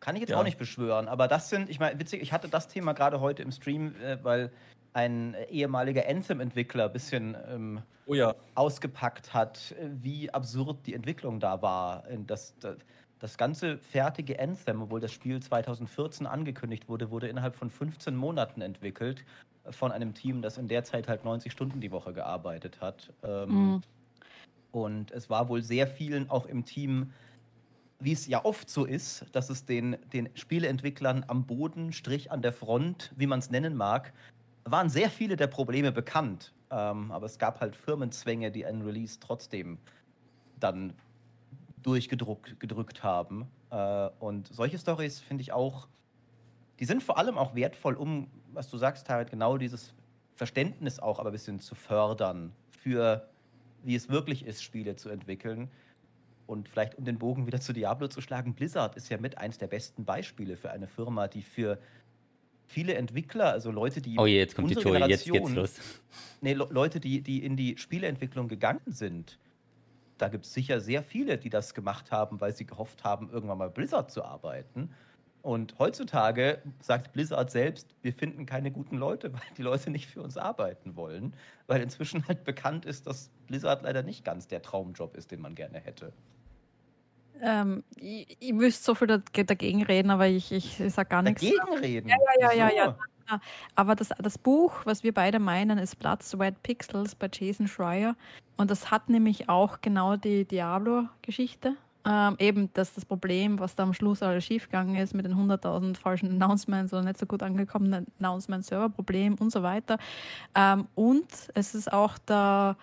Kann ich jetzt ja. auch nicht beschwören, aber das sind, ich meine, witzig, ich hatte das Thema gerade heute im Stream, äh, weil ein ehemaliger Anthem-Entwickler ein bisschen ähm, oh ja. ausgepackt hat, wie absurd die Entwicklung da war. Das, das, das, ganze fertige Anthem, obwohl das Spiel 2014 angekündigt wurde, wurde innerhalb von 15 Monaten entwickelt von einem Team, das in der Zeit halt 90 Stunden die Woche gearbeitet hat. Ähm, mhm. Und es war wohl sehr vielen auch im Team wie es ja oft so ist, dass es den, den Spieleentwicklern am Boden, Strich an der Front, wie man es nennen mag, waren sehr viele der Probleme bekannt. Ähm, aber es gab halt Firmenzwänge, die einen Release trotzdem dann durchgedrückt gedrückt haben. Äh, und solche Stories finde ich auch, die sind vor allem auch wertvoll, um, was du sagst, Tarek, genau dieses Verständnis auch aber ein bisschen zu fördern für, wie es wirklich ist, Spiele zu entwickeln. Und vielleicht, um den Bogen wieder zu Diablo zu schlagen, Blizzard ist ja mit eins der besten Beispiele für eine Firma, die für viele Entwickler, also Leute, die. Oh je, jetzt kommt die jetzt geht's los. Nee, Le Leute, die, die in die Spieleentwicklung gegangen sind. Da gibt es sicher sehr viele, die das gemacht haben, weil sie gehofft haben, irgendwann mal Blizzard zu arbeiten. Und heutzutage sagt Blizzard selbst, wir finden keine guten Leute, weil die Leute nicht für uns arbeiten wollen, weil inzwischen halt bekannt ist, dass Blizzard leider nicht ganz der Traumjob ist, den man gerne hätte. Ähm, ich, ich müsste so viel dagegen reden, aber ich, ich, ich sage gar nichts. Dagegen reden? Ja, ja, ja, ja, ja. Aber das, das Buch, was wir beide meinen, ist Platz White Pixels bei Jason Schreier. Und das hat nämlich auch genau die Diablo-Geschichte. Ähm, eben das, das Problem, was da am Schluss alles schiefgegangen ist mit den 100.000 falschen Announcements oder nicht so gut angekommenen Announcements, Serverproblem und so weiter. Ähm, und es ist auch der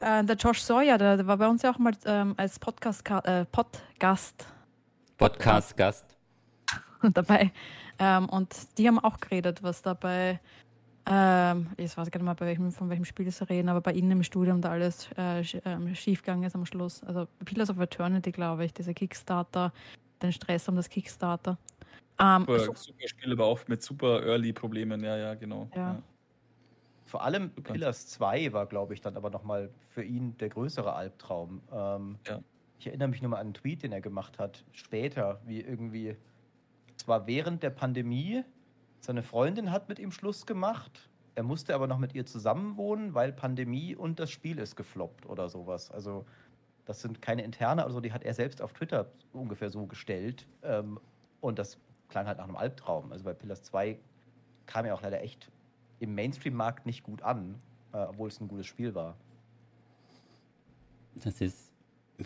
äh, der Josh Sawyer, der, der, war bei uns ja auch mal ähm, als Podcast, äh, Podcast, Podcast Gast dabei. Ähm, und die haben auch geredet, was dabei, ähm, ich weiß gar nicht mal, bei welchem, von welchem Spiel sie reden, aber bei ihnen im Studium da alles äh, ähm, schiefgegangen ist am Schluss. Also Pillars of Eternity, glaube ich, dieser Kickstarter, den Stress um das Kickstarter. Ähm, super, so, super Spiel, aber auch mit super Early-Problemen, ja, ja, genau. Ja. ja. Vor allem Pillars 2 war, glaube ich, dann aber nochmal für ihn der größere Albtraum. Ähm, ja. Ich erinnere mich nur mal an einen Tweet, den er gemacht hat, später, wie irgendwie war während der Pandemie. Seine Freundin hat mit ihm Schluss gemacht. Er musste aber noch mit ihr zusammenwohnen, weil Pandemie und das Spiel ist gefloppt oder sowas. Also das sind keine interne, also die hat er selbst auf Twitter ungefähr so gestellt. Ähm, und das klang halt nach einem Albtraum. Also bei Pillars 2 kam ja auch leider echt im Mainstream-Markt nicht gut an, äh, obwohl es ein gutes Spiel war. Das ist,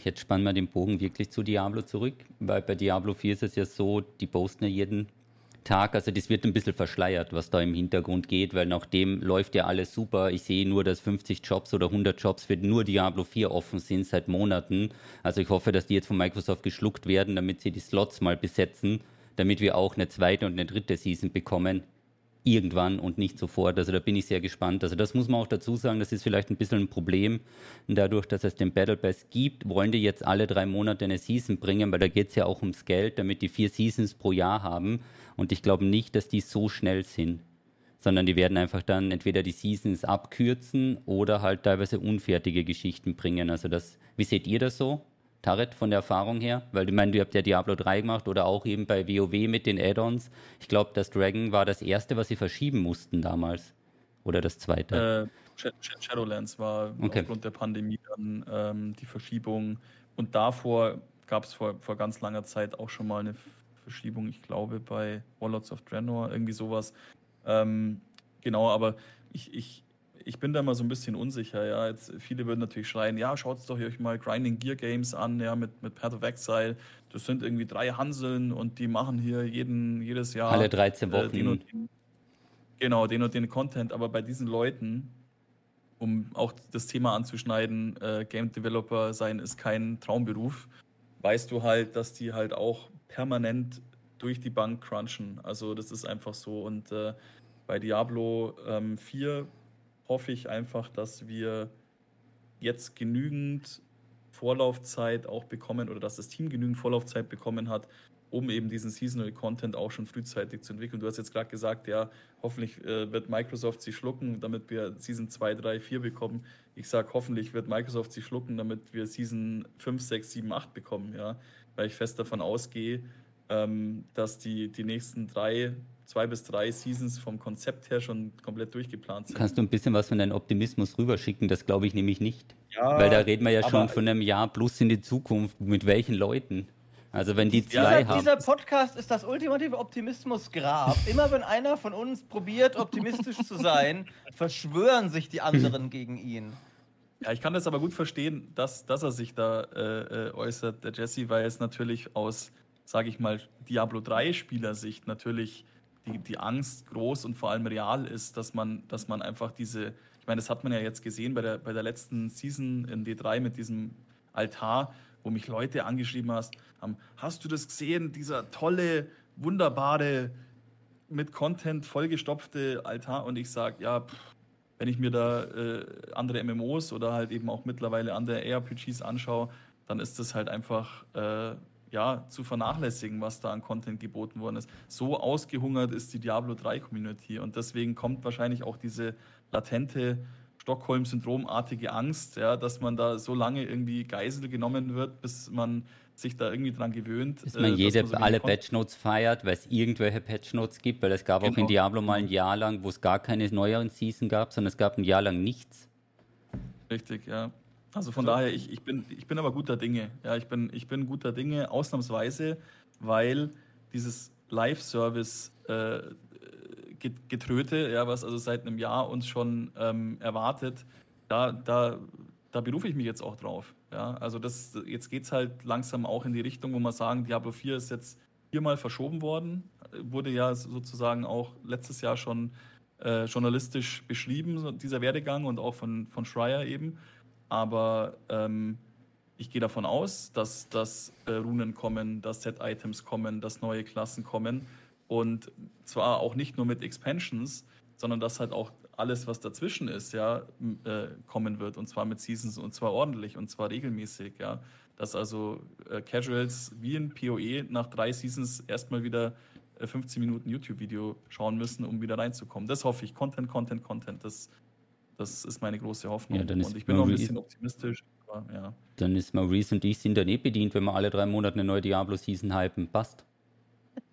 jetzt spannen wir den Bogen wirklich zu Diablo zurück, weil bei Diablo 4 ist es ja so, die posten ja jeden Tag, also das wird ein bisschen verschleiert, was da im Hintergrund geht, weil nach dem läuft ja alles super. Ich sehe nur, dass 50 Jobs oder 100 Jobs für nur Diablo 4 offen sind seit Monaten. Also ich hoffe, dass die jetzt von Microsoft geschluckt werden, damit sie die Slots mal besetzen, damit wir auch eine zweite und eine dritte Season bekommen irgendwann und nicht sofort. Also da bin ich sehr gespannt. Also das muss man auch dazu sagen, das ist vielleicht ein bisschen ein Problem. dadurch, dass es den Battle Pass gibt, wollen die jetzt alle drei Monate eine Season bringen, weil da geht es ja auch ums Geld, damit die vier Seasons pro Jahr haben. Und ich glaube nicht, dass die so schnell sind, sondern die werden einfach dann entweder die Seasons abkürzen oder halt teilweise unfertige Geschichten bringen. Also das, wie seht ihr das so? Tarek, von der Erfahrung her? Weil du meinst, du habt ja Diablo 3 gemacht oder auch eben bei WoW mit den Add-ons. Ich glaube, das Dragon war das erste, was sie verschieben mussten damals. Oder das zweite? Äh, Shadowlands war okay. aufgrund der Pandemie dann ähm, die Verschiebung. Und davor gab es vor, vor ganz langer Zeit auch schon mal eine Verschiebung, ich glaube, bei Warlords of Draenor, irgendwie sowas. Ähm, genau, aber ich, ich, ich bin da mal so ein bisschen unsicher. Ja, jetzt viele würden natürlich schreien: Ja, schaut doch euch mal Grinding Gear Games an, ja, mit, mit Path of Exile. Das sind irgendwie drei Hanseln und die machen hier jeden, jedes Jahr. Alle 13 Wochen. Äh, den den, genau, den und den Content. Aber bei diesen Leuten, um auch das Thema anzuschneiden, äh, Game Developer sein ist kein Traumberuf, weißt du halt, dass die halt auch permanent durch die Bank crunchen. Also, das ist einfach so. Und äh, bei Diablo ähm, 4 hoffe ich einfach, dass wir jetzt genügend Vorlaufzeit auch bekommen oder dass das Team genügend Vorlaufzeit bekommen hat, um eben diesen Seasonal Content auch schon frühzeitig zu entwickeln. Du hast jetzt gerade gesagt, ja, hoffentlich äh, wird Microsoft sie schlucken, damit wir Season 2, 3, 4 bekommen. Ich sage, hoffentlich wird Microsoft sie schlucken, damit wir Season 5, 6, 7, 8 bekommen, ja, weil ich fest davon ausgehe, ähm, dass die, die nächsten drei zwei bis drei Seasons vom Konzept her schon komplett durchgeplant sind. Kannst du ein bisschen was von deinem Optimismus rüberschicken? Das glaube ich nämlich nicht. Ja, Weil da reden wir ja schon von einem Jahr plus in die Zukunft. Mit welchen Leuten? Also wenn die zwei dieser, haben. Dieser Podcast ist das ultimative Optimismusgrab. Immer wenn einer von uns probiert, optimistisch zu sein, verschwören sich die anderen gegen ihn. Ja, ich kann das aber gut verstehen, dass, dass er sich da äh, äh äußert, der Jesse, weil es natürlich aus, sage ich mal, Diablo 3 Spielersicht natürlich die, die Angst groß und vor allem real ist, dass man, dass man einfach diese, ich meine, das hat man ja jetzt gesehen bei der, bei der letzten Season in D3 mit diesem Altar, wo mich Leute angeschrieben haben, hast du das gesehen, dieser tolle, wunderbare, mit Content vollgestopfte Altar? Und ich sage, ja, pff, wenn ich mir da äh, andere MMOs oder halt eben auch mittlerweile andere ARPGs anschaue, dann ist das halt einfach äh, ja, zu vernachlässigen, was da an Content geboten worden ist. So ausgehungert ist die Diablo 3 Community und deswegen kommt wahrscheinlich auch diese latente Stockholm-Syndromartige Angst, ja, dass man da so lange irgendwie Geisel genommen wird, bis man sich da irgendwie dran gewöhnt. Bis man äh, jede, man so alle Patchnotes feiert, weil es irgendwelche Patchnotes gibt, weil es gab genau. auch in genau. Diablo mal ein Jahr lang, wo es gar keine neueren Season gab, sondern es gab ein Jahr lang nichts. Richtig, ja. Also von so. daher, ich, ich, bin, ich bin aber guter Dinge. Ja, ich bin, ich bin guter Dinge, ausnahmsweise, weil dieses Live-Service äh, Getröte, ja, was also seit einem Jahr uns schon ähm, erwartet, da, da, da berufe ich mich jetzt auch drauf. Ja, also das, jetzt geht es halt langsam auch in die Richtung, wo man sagen, Diablo 4 ist jetzt viermal verschoben worden, wurde ja sozusagen auch letztes Jahr schon äh, journalistisch beschrieben, dieser Werdegang und auch von, von Schreier eben. Aber ähm, ich gehe davon aus, dass, dass äh, Runen kommen, dass Set-Items kommen, dass neue Klassen kommen. Und zwar auch nicht nur mit Expansions, sondern dass halt auch alles, was dazwischen ist, ja, äh, kommen wird. Und zwar mit Seasons und zwar ordentlich und zwar regelmäßig, ja. Dass also äh, Casuals wie in PoE nach drei Seasons erstmal wieder 15 äh, Minuten YouTube-Video schauen müssen, um wieder reinzukommen. Das hoffe ich. Content, Content, Content. Das das ist meine große Hoffnung. Ja, und ich bin noch ein bisschen optimistisch. Aber, ja. Dann ist Maurice und ich sind dann eh bedient, wenn wir alle drei Monate eine neue Diablo-Season hypen. Passt.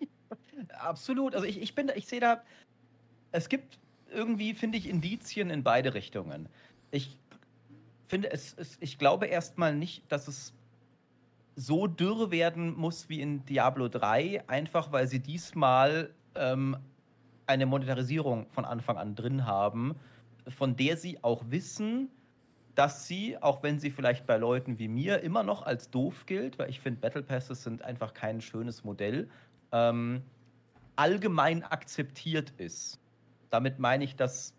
absolut. Also ich, ich bin, ich sehe da, es gibt irgendwie, finde ich, Indizien in beide Richtungen. Ich finde es, es ich glaube erstmal nicht, dass es so dürr werden muss wie in Diablo 3, einfach weil sie diesmal ähm, eine Monetarisierung von Anfang an drin haben, von der sie auch wissen, dass sie, auch wenn sie vielleicht bei Leuten wie mir immer noch als doof gilt, weil ich finde, Battle Passes sind einfach kein schönes Modell, ähm, allgemein akzeptiert ist. Damit meine ich, dass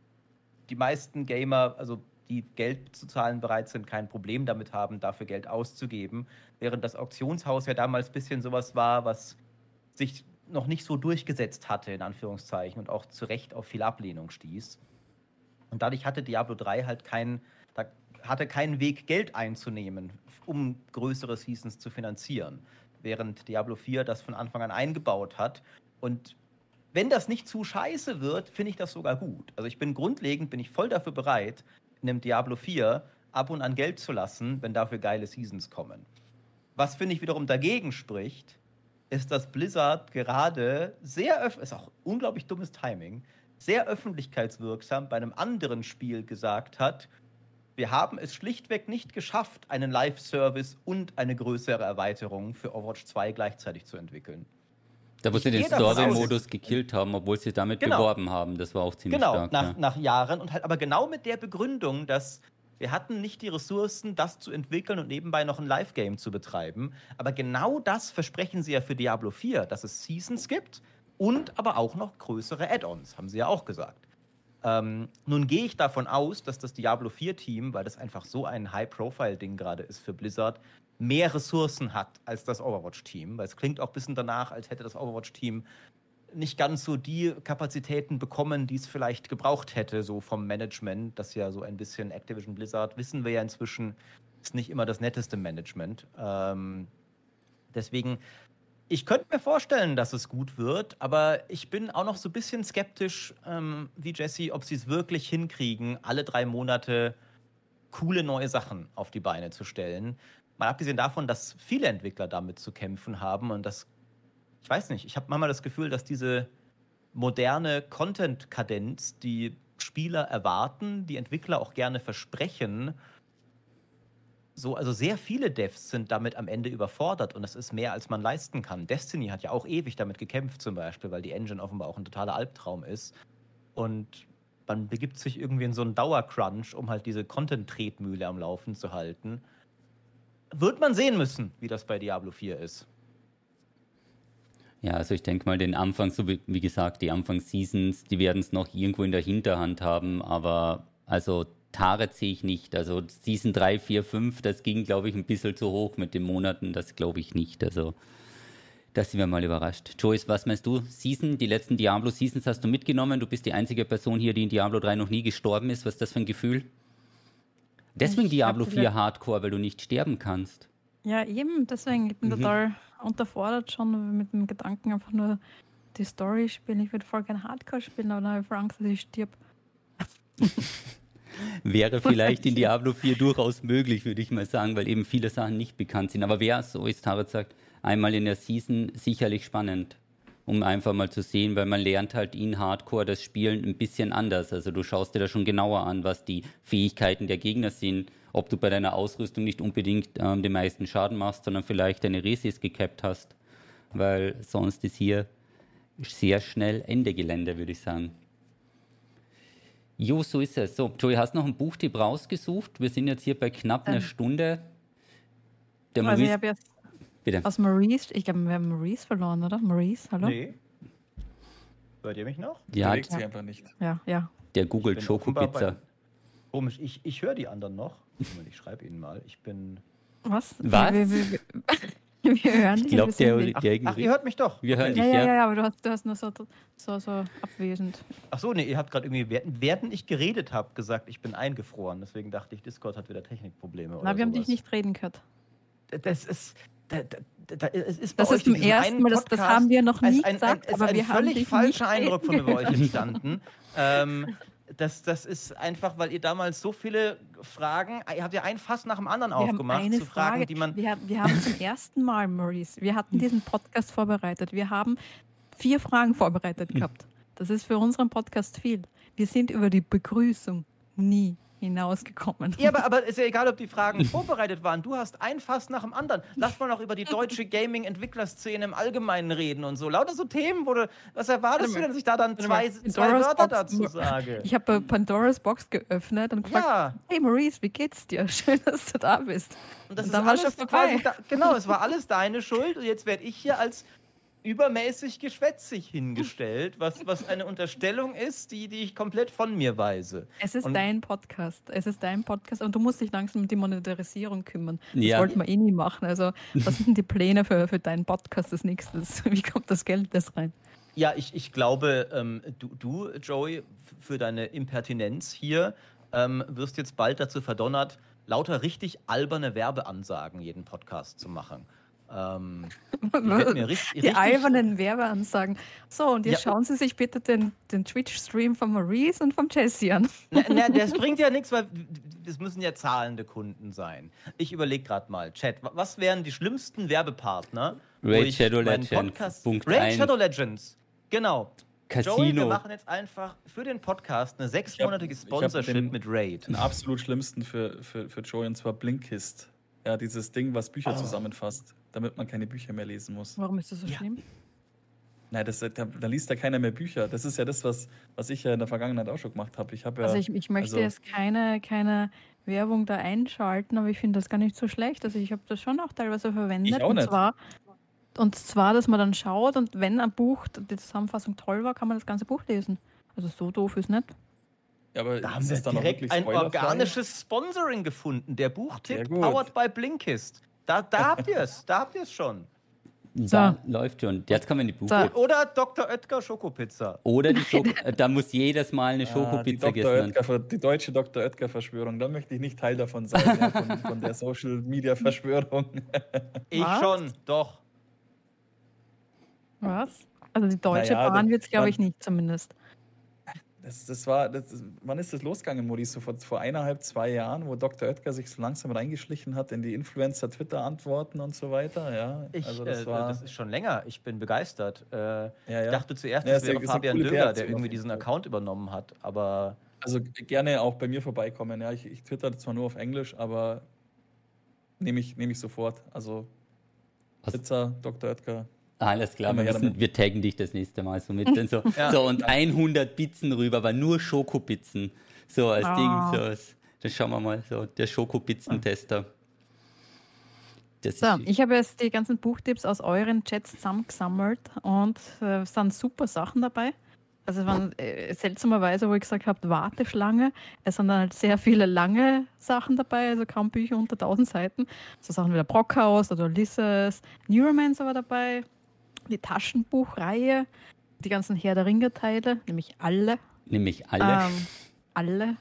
die meisten Gamer, also die Geld zu zahlen bereit sind, kein Problem damit haben, dafür Geld auszugeben. Während das Auktionshaus ja damals ein bisschen sowas war, was sich noch nicht so durchgesetzt hatte, in Anführungszeichen, und auch zu Recht auf viel Ablehnung stieß. Und dadurch hatte Diablo 3 halt keinen, da hatte keinen Weg, Geld einzunehmen, um größere Seasons zu finanzieren. Während Diablo 4 das von Anfang an eingebaut hat. Und wenn das nicht zu scheiße wird, finde ich das sogar gut. Also ich bin grundlegend, bin ich voll dafür bereit, in einem Diablo 4 ab und an Geld zu lassen, wenn dafür geile Seasons kommen. Was finde ich wiederum dagegen spricht, ist, dass Blizzard gerade sehr öffentlich, ist auch unglaublich dummes Timing, sehr öffentlichkeitswirksam bei einem anderen Spiel gesagt hat, wir haben es schlichtweg nicht geschafft, einen Live-Service und eine größere Erweiterung für Overwatch 2 gleichzeitig zu entwickeln. Da wo sie den Story-Modus gekillt haben, obwohl sie damit genau. beworben haben. Das war auch ziemlich genau, stark. Nach, ja. nach Jahren und halt aber genau mit der Begründung, dass wir hatten nicht die Ressourcen, das zu entwickeln und nebenbei noch ein Live-Game zu betreiben. Aber genau das versprechen sie ja für Diablo 4, dass es Seasons gibt und aber auch noch größere Add-ons, haben sie ja auch gesagt. Ähm, nun gehe ich davon aus, dass das Diablo 4-Team, weil das einfach so ein High-Profile-Ding gerade ist für Blizzard, mehr Ressourcen hat als das Overwatch-Team. Weil es klingt auch ein bisschen danach, als hätte das Overwatch-Team nicht ganz so die Kapazitäten bekommen, die es vielleicht gebraucht hätte, so vom Management. Das ja so ein bisschen Activision Blizzard, wissen wir ja inzwischen, ist nicht immer das netteste Management. Ähm, deswegen, ich könnte mir vorstellen, dass es gut wird, aber ich bin auch noch so ein bisschen skeptisch, ähm, wie Jesse, ob sie es wirklich hinkriegen, alle drei Monate coole neue Sachen auf die Beine zu stellen. Mal abgesehen davon, dass viele Entwickler damit zu kämpfen haben und das ich weiß nicht, ich habe manchmal das Gefühl, dass diese moderne Content-Kadenz, die Spieler erwarten, die Entwickler auch gerne versprechen, so, also sehr viele Devs sind damit am Ende überfordert und das ist mehr, als man leisten kann. Destiny hat ja auch ewig damit gekämpft, zum Beispiel, weil die Engine offenbar auch ein totaler Albtraum ist. Und man begibt sich irgendwie in so einen Dauercrunch, um halt diese Content-Tretmühle am Laufen zu halten. Wird man sehen müssen, wie das bei Diablo 4 ist. Ja, also ich denke mal, den Anfang, so wie, wie gesagt, die Anfangsseasons, die werden es noch irgendwo in der Hinterhand haben, aber also Tarek sehe ich nicht. Also Season 3, 4, 5, das ging, glaube ich, ein bisschen zu hoch mit den Monaten, das glaube ich nicht. Also das sind wir mal überrascht. Joyce, was meinst du? Season, die letzten Diablo-Seasons hast du mitgenommen. Du bist die einzige Person hier, die in Diablo 3 noch nie gestorben ist. Was ist das für ein Gefühl? Deswegen ich Diablo 4 Hardcore, weil du nicht sterben kannst. Ja, eben, deswegen. Ich bin mhm. total unterfordert schon mit dem Gedanken, einfach nur die Story spielen. Ich würde voll gerne Hardcore spielen, aber dann habe ich Angst, dass ich stirb. Wäre vielleicht in Diablo 4 durchaus möglich, würde ich mal sagen, weil eben viele Sachen nicht bekannt sind. Aber wäre, so ist Tarot sagt, einmal in der Season sicherlich spannend, um einfach mal zu sehen, weil man lernt halt in Hardcore das Spielen ein bisschen anders. Also du schaust dir da schon genauer an, was die Fähigkeiten der Gegner sind ob du bei deiner Ausrüstung nicht unbedingt ähm, den meisten Schaden machst, sondern vielleicht deine Resis gecapped hast, weil sonst ist hier sehr schnell Ende Gelände, würde ich sagen. Jo, so ist es. So, Joey, hast noch einen Buchtipp rausgesucht? Wir sind jetzt hier bei knapp einer ähm, Stunde. Der also Maurice, ich habe jetzt bitte. aus Maurice, ich glaube, wir haben Maurice verloren, oder? Maurice, hallo? Nee. Hört ihr mich noch? Ja, ja. sie einfach nicht. Ja, ja. Der Google Schokopizza. Komisch, ich, ich höre die anderen noch. Ich schreibe Ihnen mal. Ich bin. Was? Was? Wir, wir, wir, wir hören dich. Ich glaube, der, der ach, ach, ihr hört mich doch. Wir hören okay. dich, ja. Ja, ja, aber du hast, du hast nur so, so, so abwesend. Ach so, nee, ihr habt gerade irgendwie, während ich geredet habe, gesagt, ich bin eingefroren. Deswegen dachte ich, Discord hat wieder Technikprobleme. Na, wir haben dich nicht reden gehört. Das ist. Da, da, da, es ist das ist zum ersten Mal, das, das, haben wir noch nie ein, gesagt, ein, ein, aber wir haben völlig falscher Eindruck von euch entstanden. ähm, das, das ist einfach, weil ihr damals so viele Fragen, ihr habt ja ein Fass nach dem anderen wir aufgemacht zu Fragen, Frage. die man. Wir, wir haben zum ersten Mal, Maurice, wir hatten diesen Podcast vorbereitet. Wir haben vier Fragen vorbereitet gehabt. Das ist für unseren Podcast viel. Wir sind über die Begrüßung nie hinausgekommen. Ja, aber, aber ist ja egal, ob die Fragen vorbereitet waren. Du hast ein Fass nach dem anderen. Lass mal noch über die deutsche Gaming-Entwicklerszene im Allgemeinen reden und so. Lauter so Themen, wo du, was erwartest du denn, dass ich da dann zwei, zwei Wörter dazu sage? Ich habe Pandoras Box geöffnet und gefragt, Ja, hey Maurice, wie geht's dir? Schön, dass du da bist. und das Und ist alles quasi, da, genau, es war alles deine Schuld und jetzt werde ich hier als übermäßig geschwätzig hingestellt, was, was eine Unterstellung ist, die, die ich komplett von mir weise. Es ist Und- dein Podcast. Es ist dein Podcast und du musst dich langsam um die Monetarisierung kümmern. Das Ja. wollten wir eh nie machen. Also, was sind die Pläne für, für deinen Podcast als nächstes? Wie kommt das Geld das rein? Ja, ich, ich glaube, ähm, du, du, Joey, für deine Impertinenz hier ähm, wirst jetzt bald dazu verdonnert, lauter richtig alberne Werbeansagen jeden Podcast zu machen. Ähm, richtig, Die richtig, albernen Werbeansagen. So, und jetzt Ja. schauen Sie sich bitte den, den Twitch-Stream von Maurice und von Jesse an. Na, na, das bringt ja nichts, weil es müssen ja zahlende Kunden sein. Ich überlege gerade mal, Chat, wa- was wären die schlimmsten Werbepartner? Raid Shadow Legends, Punkt Raid. Shadow Legends, genau. Joey, wir Casino. machen jetzt einfach für den Podcast eine sechsmonatige Sponsorship den- mit Raid. Den absolut schlimmsten für, für, für Joey und zwar Blinkist. Ja, dieses Ding, was Bücher zusammenfasst, damit man keine Bücher mehr lesen muss. Warum ist das so Ja. schlimm? Nein, das, da, da liest ja keiner mehr Bücher. Das ist ja das, was, was ich ja in der Vergangenheit auch schon gemacht habe. Ich habe ja. Also ich, ich möchte also- jetzt keine, keine Werbung da einschalten, aber ich finde das gar nicht so schlecht. Also ich habe das schon auch teilweise verwendet. Ich auch und nicht. zwar und zwar, dass man dann schaut und wenn ein Buch, die Zusammenfassung toll war, kann man das ganze Buch lesen. Also so doof ist nicht. ja, aber Da haben ist wir das dann auch direkt wirklich ein organisches Sponsoring gefunden. Der Buchtipp powered by Blinkist. Da, da habt ihr es, da habt ihr es schon. Da läuft schon. Jetzt kommen die Buch. Oder Dr. Oetker Schokopizza. Oder die Schoko da muss jedes Mal eine Ah, die, Schokopizza Dr. gegessen werden. Oetker, die deutsche Dr. Oetker-Verschwörung. Da möchte ich nicht Teil davon sein, ja, von, von der Social-Media-Verschwörung. Ich Was? schon, doch. Was? Also die Deutsche Naja, Bahn wird es, glaube ich, nicht zumindest. Das, das war, das, wann ist das losgegangen, Maurice? So vor, vor eineinhalb, zwei Jahren, wo Dr. Oetker sich so langsam reingeschlichen hat in die Influencer-Twitter-Antworten und so weiter. Ja, Ich, also das, das äh, war. das ist schon länger. Ich bin begeistert. Äh, ja, Ich ja. dachte zuerst, Ja, ja- wäre Fabian Döger, der irgendwie diesen. Account übernommen hat. Aber Also gerne auch bei mir vorbeikommen. Ja, ich, ich twitter zwar nur auf Englisch, aber nehme ich, nehm ich sofort. Also? Pizza, Dr. Oetker. Alles klar, wir, müssen, wir taggen dich das nächste Mal so mit. Und so, Ja. so und 100 Pizzen rüber, aber nur Schokopizzen. So als Ah. Ding. So als, das schauen wir mal. So, der Schokopizzentester. Das So, ich habe jetzt die ganzen Buchtipps aus euren Chats zusammengesammelt und äh, es sind super Sachen dabei. Also es waren äh, seltsamerweise, wo ich gesagt habe, Warteschlange. Es sind dann halt sehr viele lange Sachen dabei, also kaum Bücher unter 1000 Seiten. So Sachen wie der Brockhaus oder Ulysses. Neuromancer war dabei. Die Taschenbuchreihe. Die ganzen Herr der Ringe-Teile, nämlich alle. nämlich alle. Ähm, alle.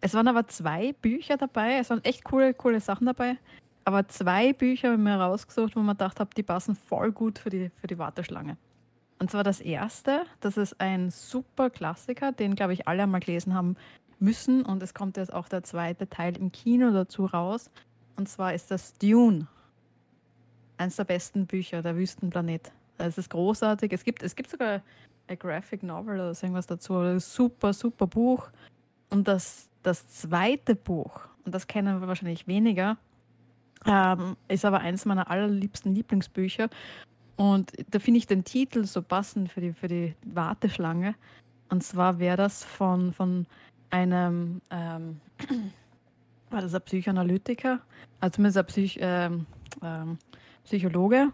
Es waren aber zwei Bücher dabei. Es waren echt coole, coole Sachen dabei. Aber zwei Bücher habe ich mir rausgesucht, wo man gedacht habe, die passen voll gut für die, für die Warteschlange. Und zwar das erste, das ist ein super Klassiker, den, glaube ich, alle einmal gelesen haben müssen. Und es kommt jetzt auch der zweite Teil im Kino dazu raus. Und zwar ist das Dune. Eines der besten Bücher, der Wüstenplanet. Es ist großartig. Es gibt, es gibt sogar ein Graphic Novel oder irgendwas dazu. Ein Super, super Buch. Und das, das zweite Buch, und das kennen wir wahrscheinlich weniger, ähm, ist aber eins meiner allerliebsten Lieblingsbücher. Und da finde ich den Titel so passend für die, für die Warteschlange. Und zwar wäre das von, von einem, ähm, war das ein Psychoanalytiker, also zumindest ein Psych, ähm, ähm, Psychologe.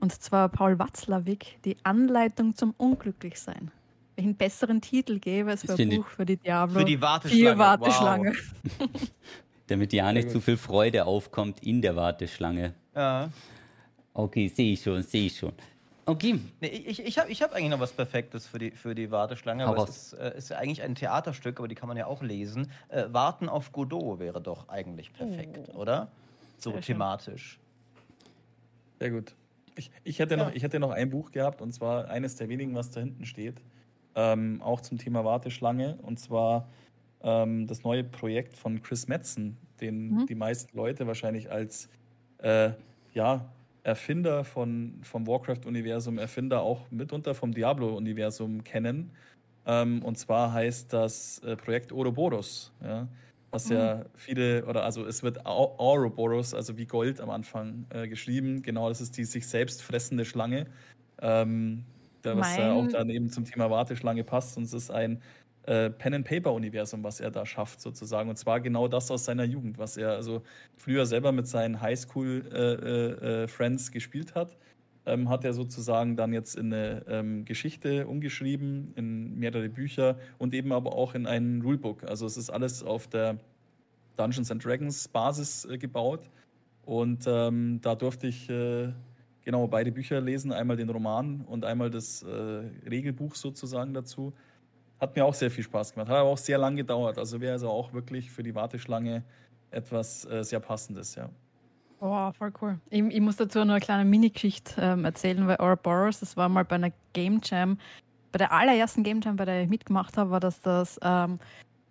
Und zwar Paul Watzlawick, die Anleitung zum Unglücklichsein. Welchen besseren Titel gäbe es für ein Buch für die Diablo? für die Warteschlange. Vier Warteschlange. Wow. damit ja nicht zu viel Freude aufkommt in der Warteschlange. Ja. Okay, sehe ich schon, sehe ich schon. Okay, Nee, ich ich habe ich hab eigentlich noch was Perfektes für die, für die Warteschlange. Aber es ist, äh, ist ja eigentlich ein Theaterstück, aber die kann man ja auch lesen. Äh, Warten auf Godot wäre doch eigentlich perfekt, oder? So Sehr schön. thematisch. Sehr gut. Ich, ich, hätte Ja. noch, ich hätte noch ein Buch gehabt, und zwar eines der wenigen, was da hinten steht. Ähm, auch zum Thema Warteschlange. Und zwar ähm, das neue Projekt von Chris Metzen, den Mhm. die meisten Leute wahrscheinlich als äh, ja, Erfinder von, vom Warcraft-Universum, Erfinder auch mitunter vom Diablo-Universum kennen. Ähm, und zwar heißt das äh, Projekt Ouroboros. Ja? Was mhm. ja viele, oder also es wird Ouroboros, also wie Gold am Anfang äh, geschrieben. Genau, das ist die sich selbst fressende Schlange. Ähm, was ja auch dann eben zum Thema Warteschlange passt. Und es ist ein äh, Pen-and-Paper-Universum, was er da schafft, sozusagen. Und zwar genau das aus seiner Jugend, was er also früher selber mit seinen Highschool-Friends äh, äh, äh gespielt hat. Ähm, hat er sozusagen dann jetzt in eine ähm, Geschichte umgeschrieben, in mehrere Bücher und eben aber auch in ein Rulebook. Also es ist alles auf der Dungeons and Dragons Basis äh, gebaut. Und ähm, da durfte ich äh, genau beide Bücher lesen, einmal den Roman und einmal das Regelbuch sozusagen dazu. Hat mir auch sehr viel Spaß gemacht. Hat aber auch sehr lang gedauert. Also wäre also auch wirklich für die Warteschlange etwas äh, sehr Passendes, ja. Oh, voll cool. Ich, ich muss dazu nur eine kleine Mini-Geschichte ähm, erzählen, weil Ouroboros, das war mal bei einer Game Jam, bei der allerersten Game Jam, bei der ich mitgemacht habe, war das das ähm,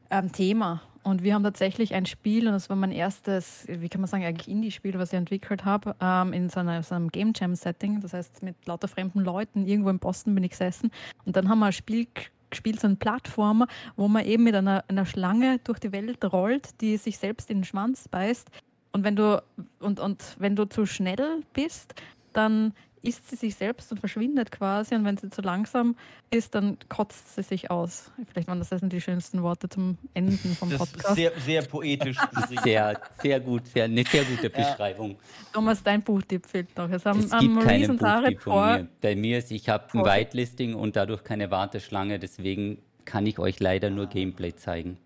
ähm, Thema. Und wir haben tatsächlich ein Spiel, und das war mein erstes, wie kann man sagen, eigentlich Indie-Spiel, was ich entwickelt habe, ähm, in so, einer, so einem Game Jam-Setting. Das heißt, mit lauter fremden Leuten irgendwo in Boston bin ich gesessen. Und dann haben wir ein Spiel gespielt, so ein Plattformer, wo man eben mit einer, einer Schlange durch die Welt rollt, die sich selbst in den Schwanz beißt. Und wenn du, und, und wenn du zu schnell bist, dann isst sie sich selbst und verschwindet quasi. Und wenn sie zu langsam ist, dann kotzt sie sich aus. Vielleicht waren das jetzt die schönsten Worte zum Enden vom das Podcast. Sehr, sehr poetisch. sehr, sehr gut, sehr, eine sehr gute Beschreibung. Ja. Thomas, dein Buchtipp fehlt noch. Es, haben, es gibt keinen Buchtipp von mir. Bei mir ist, ich habe ein Whitelisting und dadurch keine Warteschlange, deswegen kann ich euch leider nur Gameplay zeigen.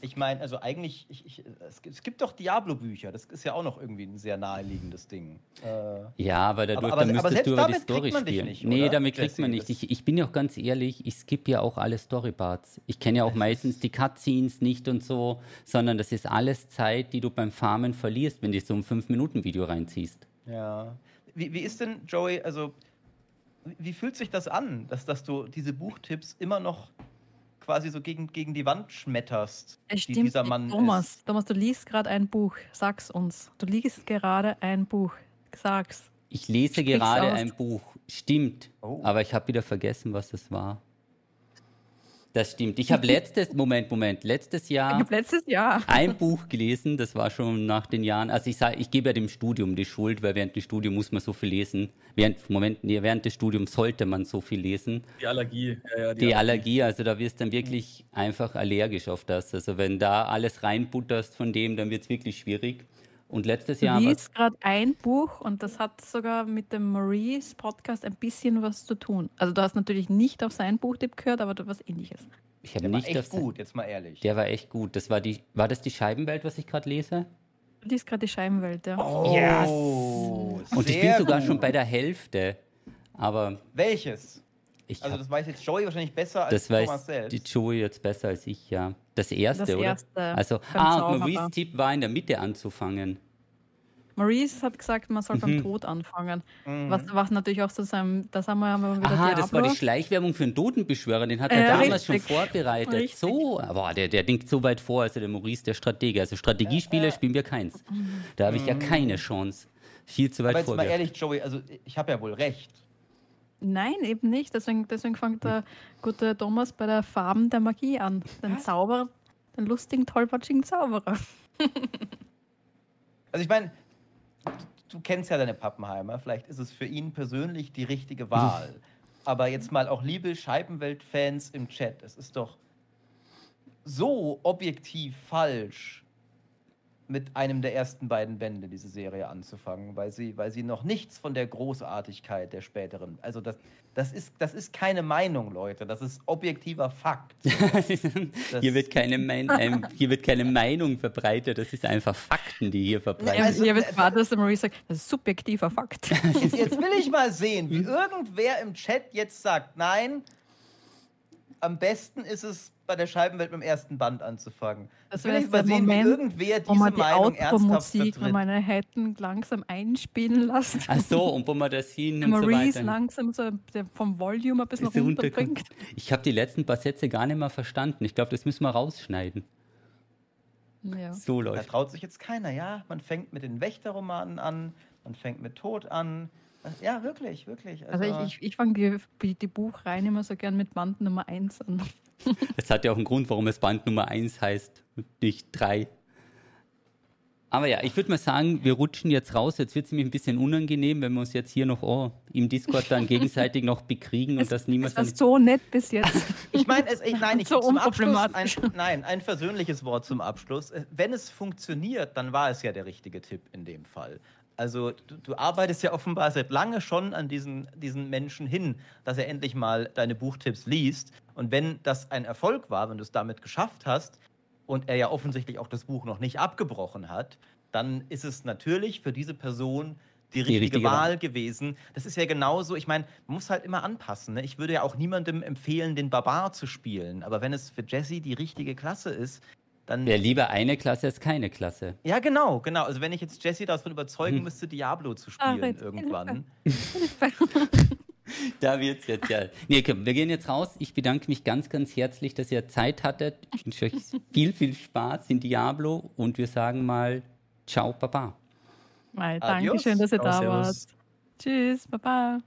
Ich meine, also eigentlich, ich, ich, es, es, gibt doch Diablo-Bücher, das ist ja auch noch irgendwie ein sehr naheliegendes Ding. Äh, ja, aber dadurch aber, aber, müsstest aber du über die Story spielen. Nicht, nee, oder? damit kriegt man nicht. Ich, ich bin ja auch ganz ehrlich, ich skippe ja auch alle Storyparts. Ich kenne ja auch meistens die Cutscenes nicht und so, sondern das ist alles Zeit, die du beim Farmen verlierst, wenn du so ein 5-Minuten-Video reinziehst. Ja. Wie, wie ist denn, Joey, also wie fühlt sich das an, dass, dass du diese Buchtipps immer noch quasi so gegen, gegen die Wand schmetterst, es die dieser Mann Thomas, ist. Thomas, du liest gerade ein Buch. Sag's uns. Du liest gerade ein Buch. Sag's. Ich lese Sprich's gerade aus. ein Buch. Stimmt. Oh. Aber ich habe wieder vergessen, was es war. Das stimmt. Ich habe letztes, Moment, Moment, letztes Jahr, ich letztes Jahr ein Buch gelesen, das war schon nach den Jahren, also ich sage, ich gebe ja dem Studium die Schuld, weil während des Studiums muss man so viel lesen. Während, Moment, nee, während des Studiums sollte man so viel lesen. Die Allergie. Ja, ja, die, die Allergie. Allergie, also da wirst du dann wirklich einfach allergisch auf das. Also wenn da alles reinbutterst von dem, dann wird es wirklich schwierig. Und letztes Jahr. Du liest gerade ein Buch und das hat sogar mit dem Maurice Podcast ein bisschen was zu tun. Also du hast natürlich nicht auf seinen Buchtipp gehört, aber du was ähnliches. Ich habe nicht war echt gut, jetzt mal ehrlich. Der war echt gut. Das war die war das die Scheibenwelt, was ich gerade lese? Du liest gerade die Scheibenwelt, ja. Oh, yes. Und ich bin sogar gut. schon bei der Hälfte. Aber welches? Also das weiß jetzt Joey wahrscheinlich besser als das Thomas weiß selbst. Die Joey jetzt besser als ich, ja. Das erste, das oder? Erste also, ah, Maurice Tipp war in der Mitte anzufangen. Maurice hat gesagt, man soll mhm. beim Tod anfangen. Mhm. Was, was natürlich auch so sein, das haben wir, haben wir wieder Aha, Diablo. das war die Schleichwerbung für einen Totenbeschwörer, den hat er äh, damals richtig. schon vorbereitet. Richtig. So, boah, der, der denkt so weit vor, also der Maurice, der Stratege. Also Strategiespiele äh, spielen wir keins. Da habe ich ja mhm. keine Chance. Viel zu weit vor. Aber jetzt mal ehrlich, Joey, also ich habe ja wohl recht. Nein, eben nicht. Deswegen, deswegen fängt der gute Thomas bei der Farben der Magie an. Den Zauberer, den lustigen, tollpatschigen Zauberer. also ich meine, du kennst ja deine Pappenheimer. Vielleicht ist es für ihn persönlich die richtige Wahl. Aber jetzt mal auch liebe Scheibenwelt-Fans im Chat. Es ist doch so objektiv falsch, mit einem der ersten beiden Bände diese Serie anzufangen, weil sie, weil sie noch nichts von der Großartigkeit der späteren, also das, das, ist, das ist keine Meinung, Leute, das ist objektiver Fakt. hier, wird keine mein, ähm, hier wird keine Meinung verbreitet, das ist einfach Fakten, die hier verbreitet also, werden. Also, ja, dass Marie sagt, das ist subjektiver Fakt. Jetzt, jetzt will ich mal sehen, wie irgendwer im Chat jetzt sagt, nein, am besten ist es bei der Scheibenwelt mit dem ersten Band anzufangen. Das will ich mal sehen, Moment, wie irgendwer diese wo man die Meinung ernsthaft Musik, Wenn man hätten langsam einspielen lassen. Ach so, und wo man das hin und Maurice so weiter. langsam so vom Volume ein bisschen runterbringt. Ich habe die letzten paar Sätze gar nicht mehr verstanden. Ich glaube, das müssen wir rausschneiden. Ja. So läuft. Da traut sich jetzt keiner, ja. Man fängt mit den Wächterromanen an, und fängt mit Tod an. Ja, wirklich, wirklich. Also, ich, ich, ich fange die, die Buchreihen immer so gern mit Band Nummer 1 an. Es hat ja auch einen Grund, warum es Band Nummer 1 heißt und nicht 3. Aber ja, ich würde mal sagen, wir rutschen jetzt raus. Jetzt wird es mir ein bisschen unangenehm, wenn wir uns jetzt hier noch oh, im Discord dann gegenseitig noch bekriegen und das niemand. Das ist so nett bis jetzt. ich meine, nein, ich so zum Abschluss ein, nein, ein versöhnliches Wort zum Abschluss. Wenn es funktioniert, dann war es ja der richtige Tipp in dem Fall. Also du, du, arbeitest ja offenbar seit lange schon an diesen, diesen Menschen hin, dass er endlich mal deine Buchtipps liest. Und wenn das ein Erfolg war, wenn du es damit geschafft hast, und er ja offensichtlich auch das Buch noch nicht abgebrochen hat, dann ist es natürlich für diese Person die richtige, die richtige Wahl, Wahl gewesen. Das ist ja genauso, ich meine, man muss halt immer anpassen. Ne? Ich würde ja auch niemandem empfehlen, den Barbar zu spielen. Aber wenn es für Jesse die richtige Klasse ist, dann. Wäre lieber eine Klasse als keine Klasse. Ja, genau, genau. Also wenn ich jetzt Jesse davon überzeugen hm. müsste, Diablo zu spielen Ach, irgendwann. da wird es jetzt ja. Nee, komm, wir gehen jetzt raus. Ich bedanke mich ganz, ganz herzlich, dass ihr Zeit hattet. Ich wünsche euch viel, viel Spaß in Diablo und wir sagen mal Ciao, Baba. Mal, danke schön, dass ihr da wart. Tschüss, Baba.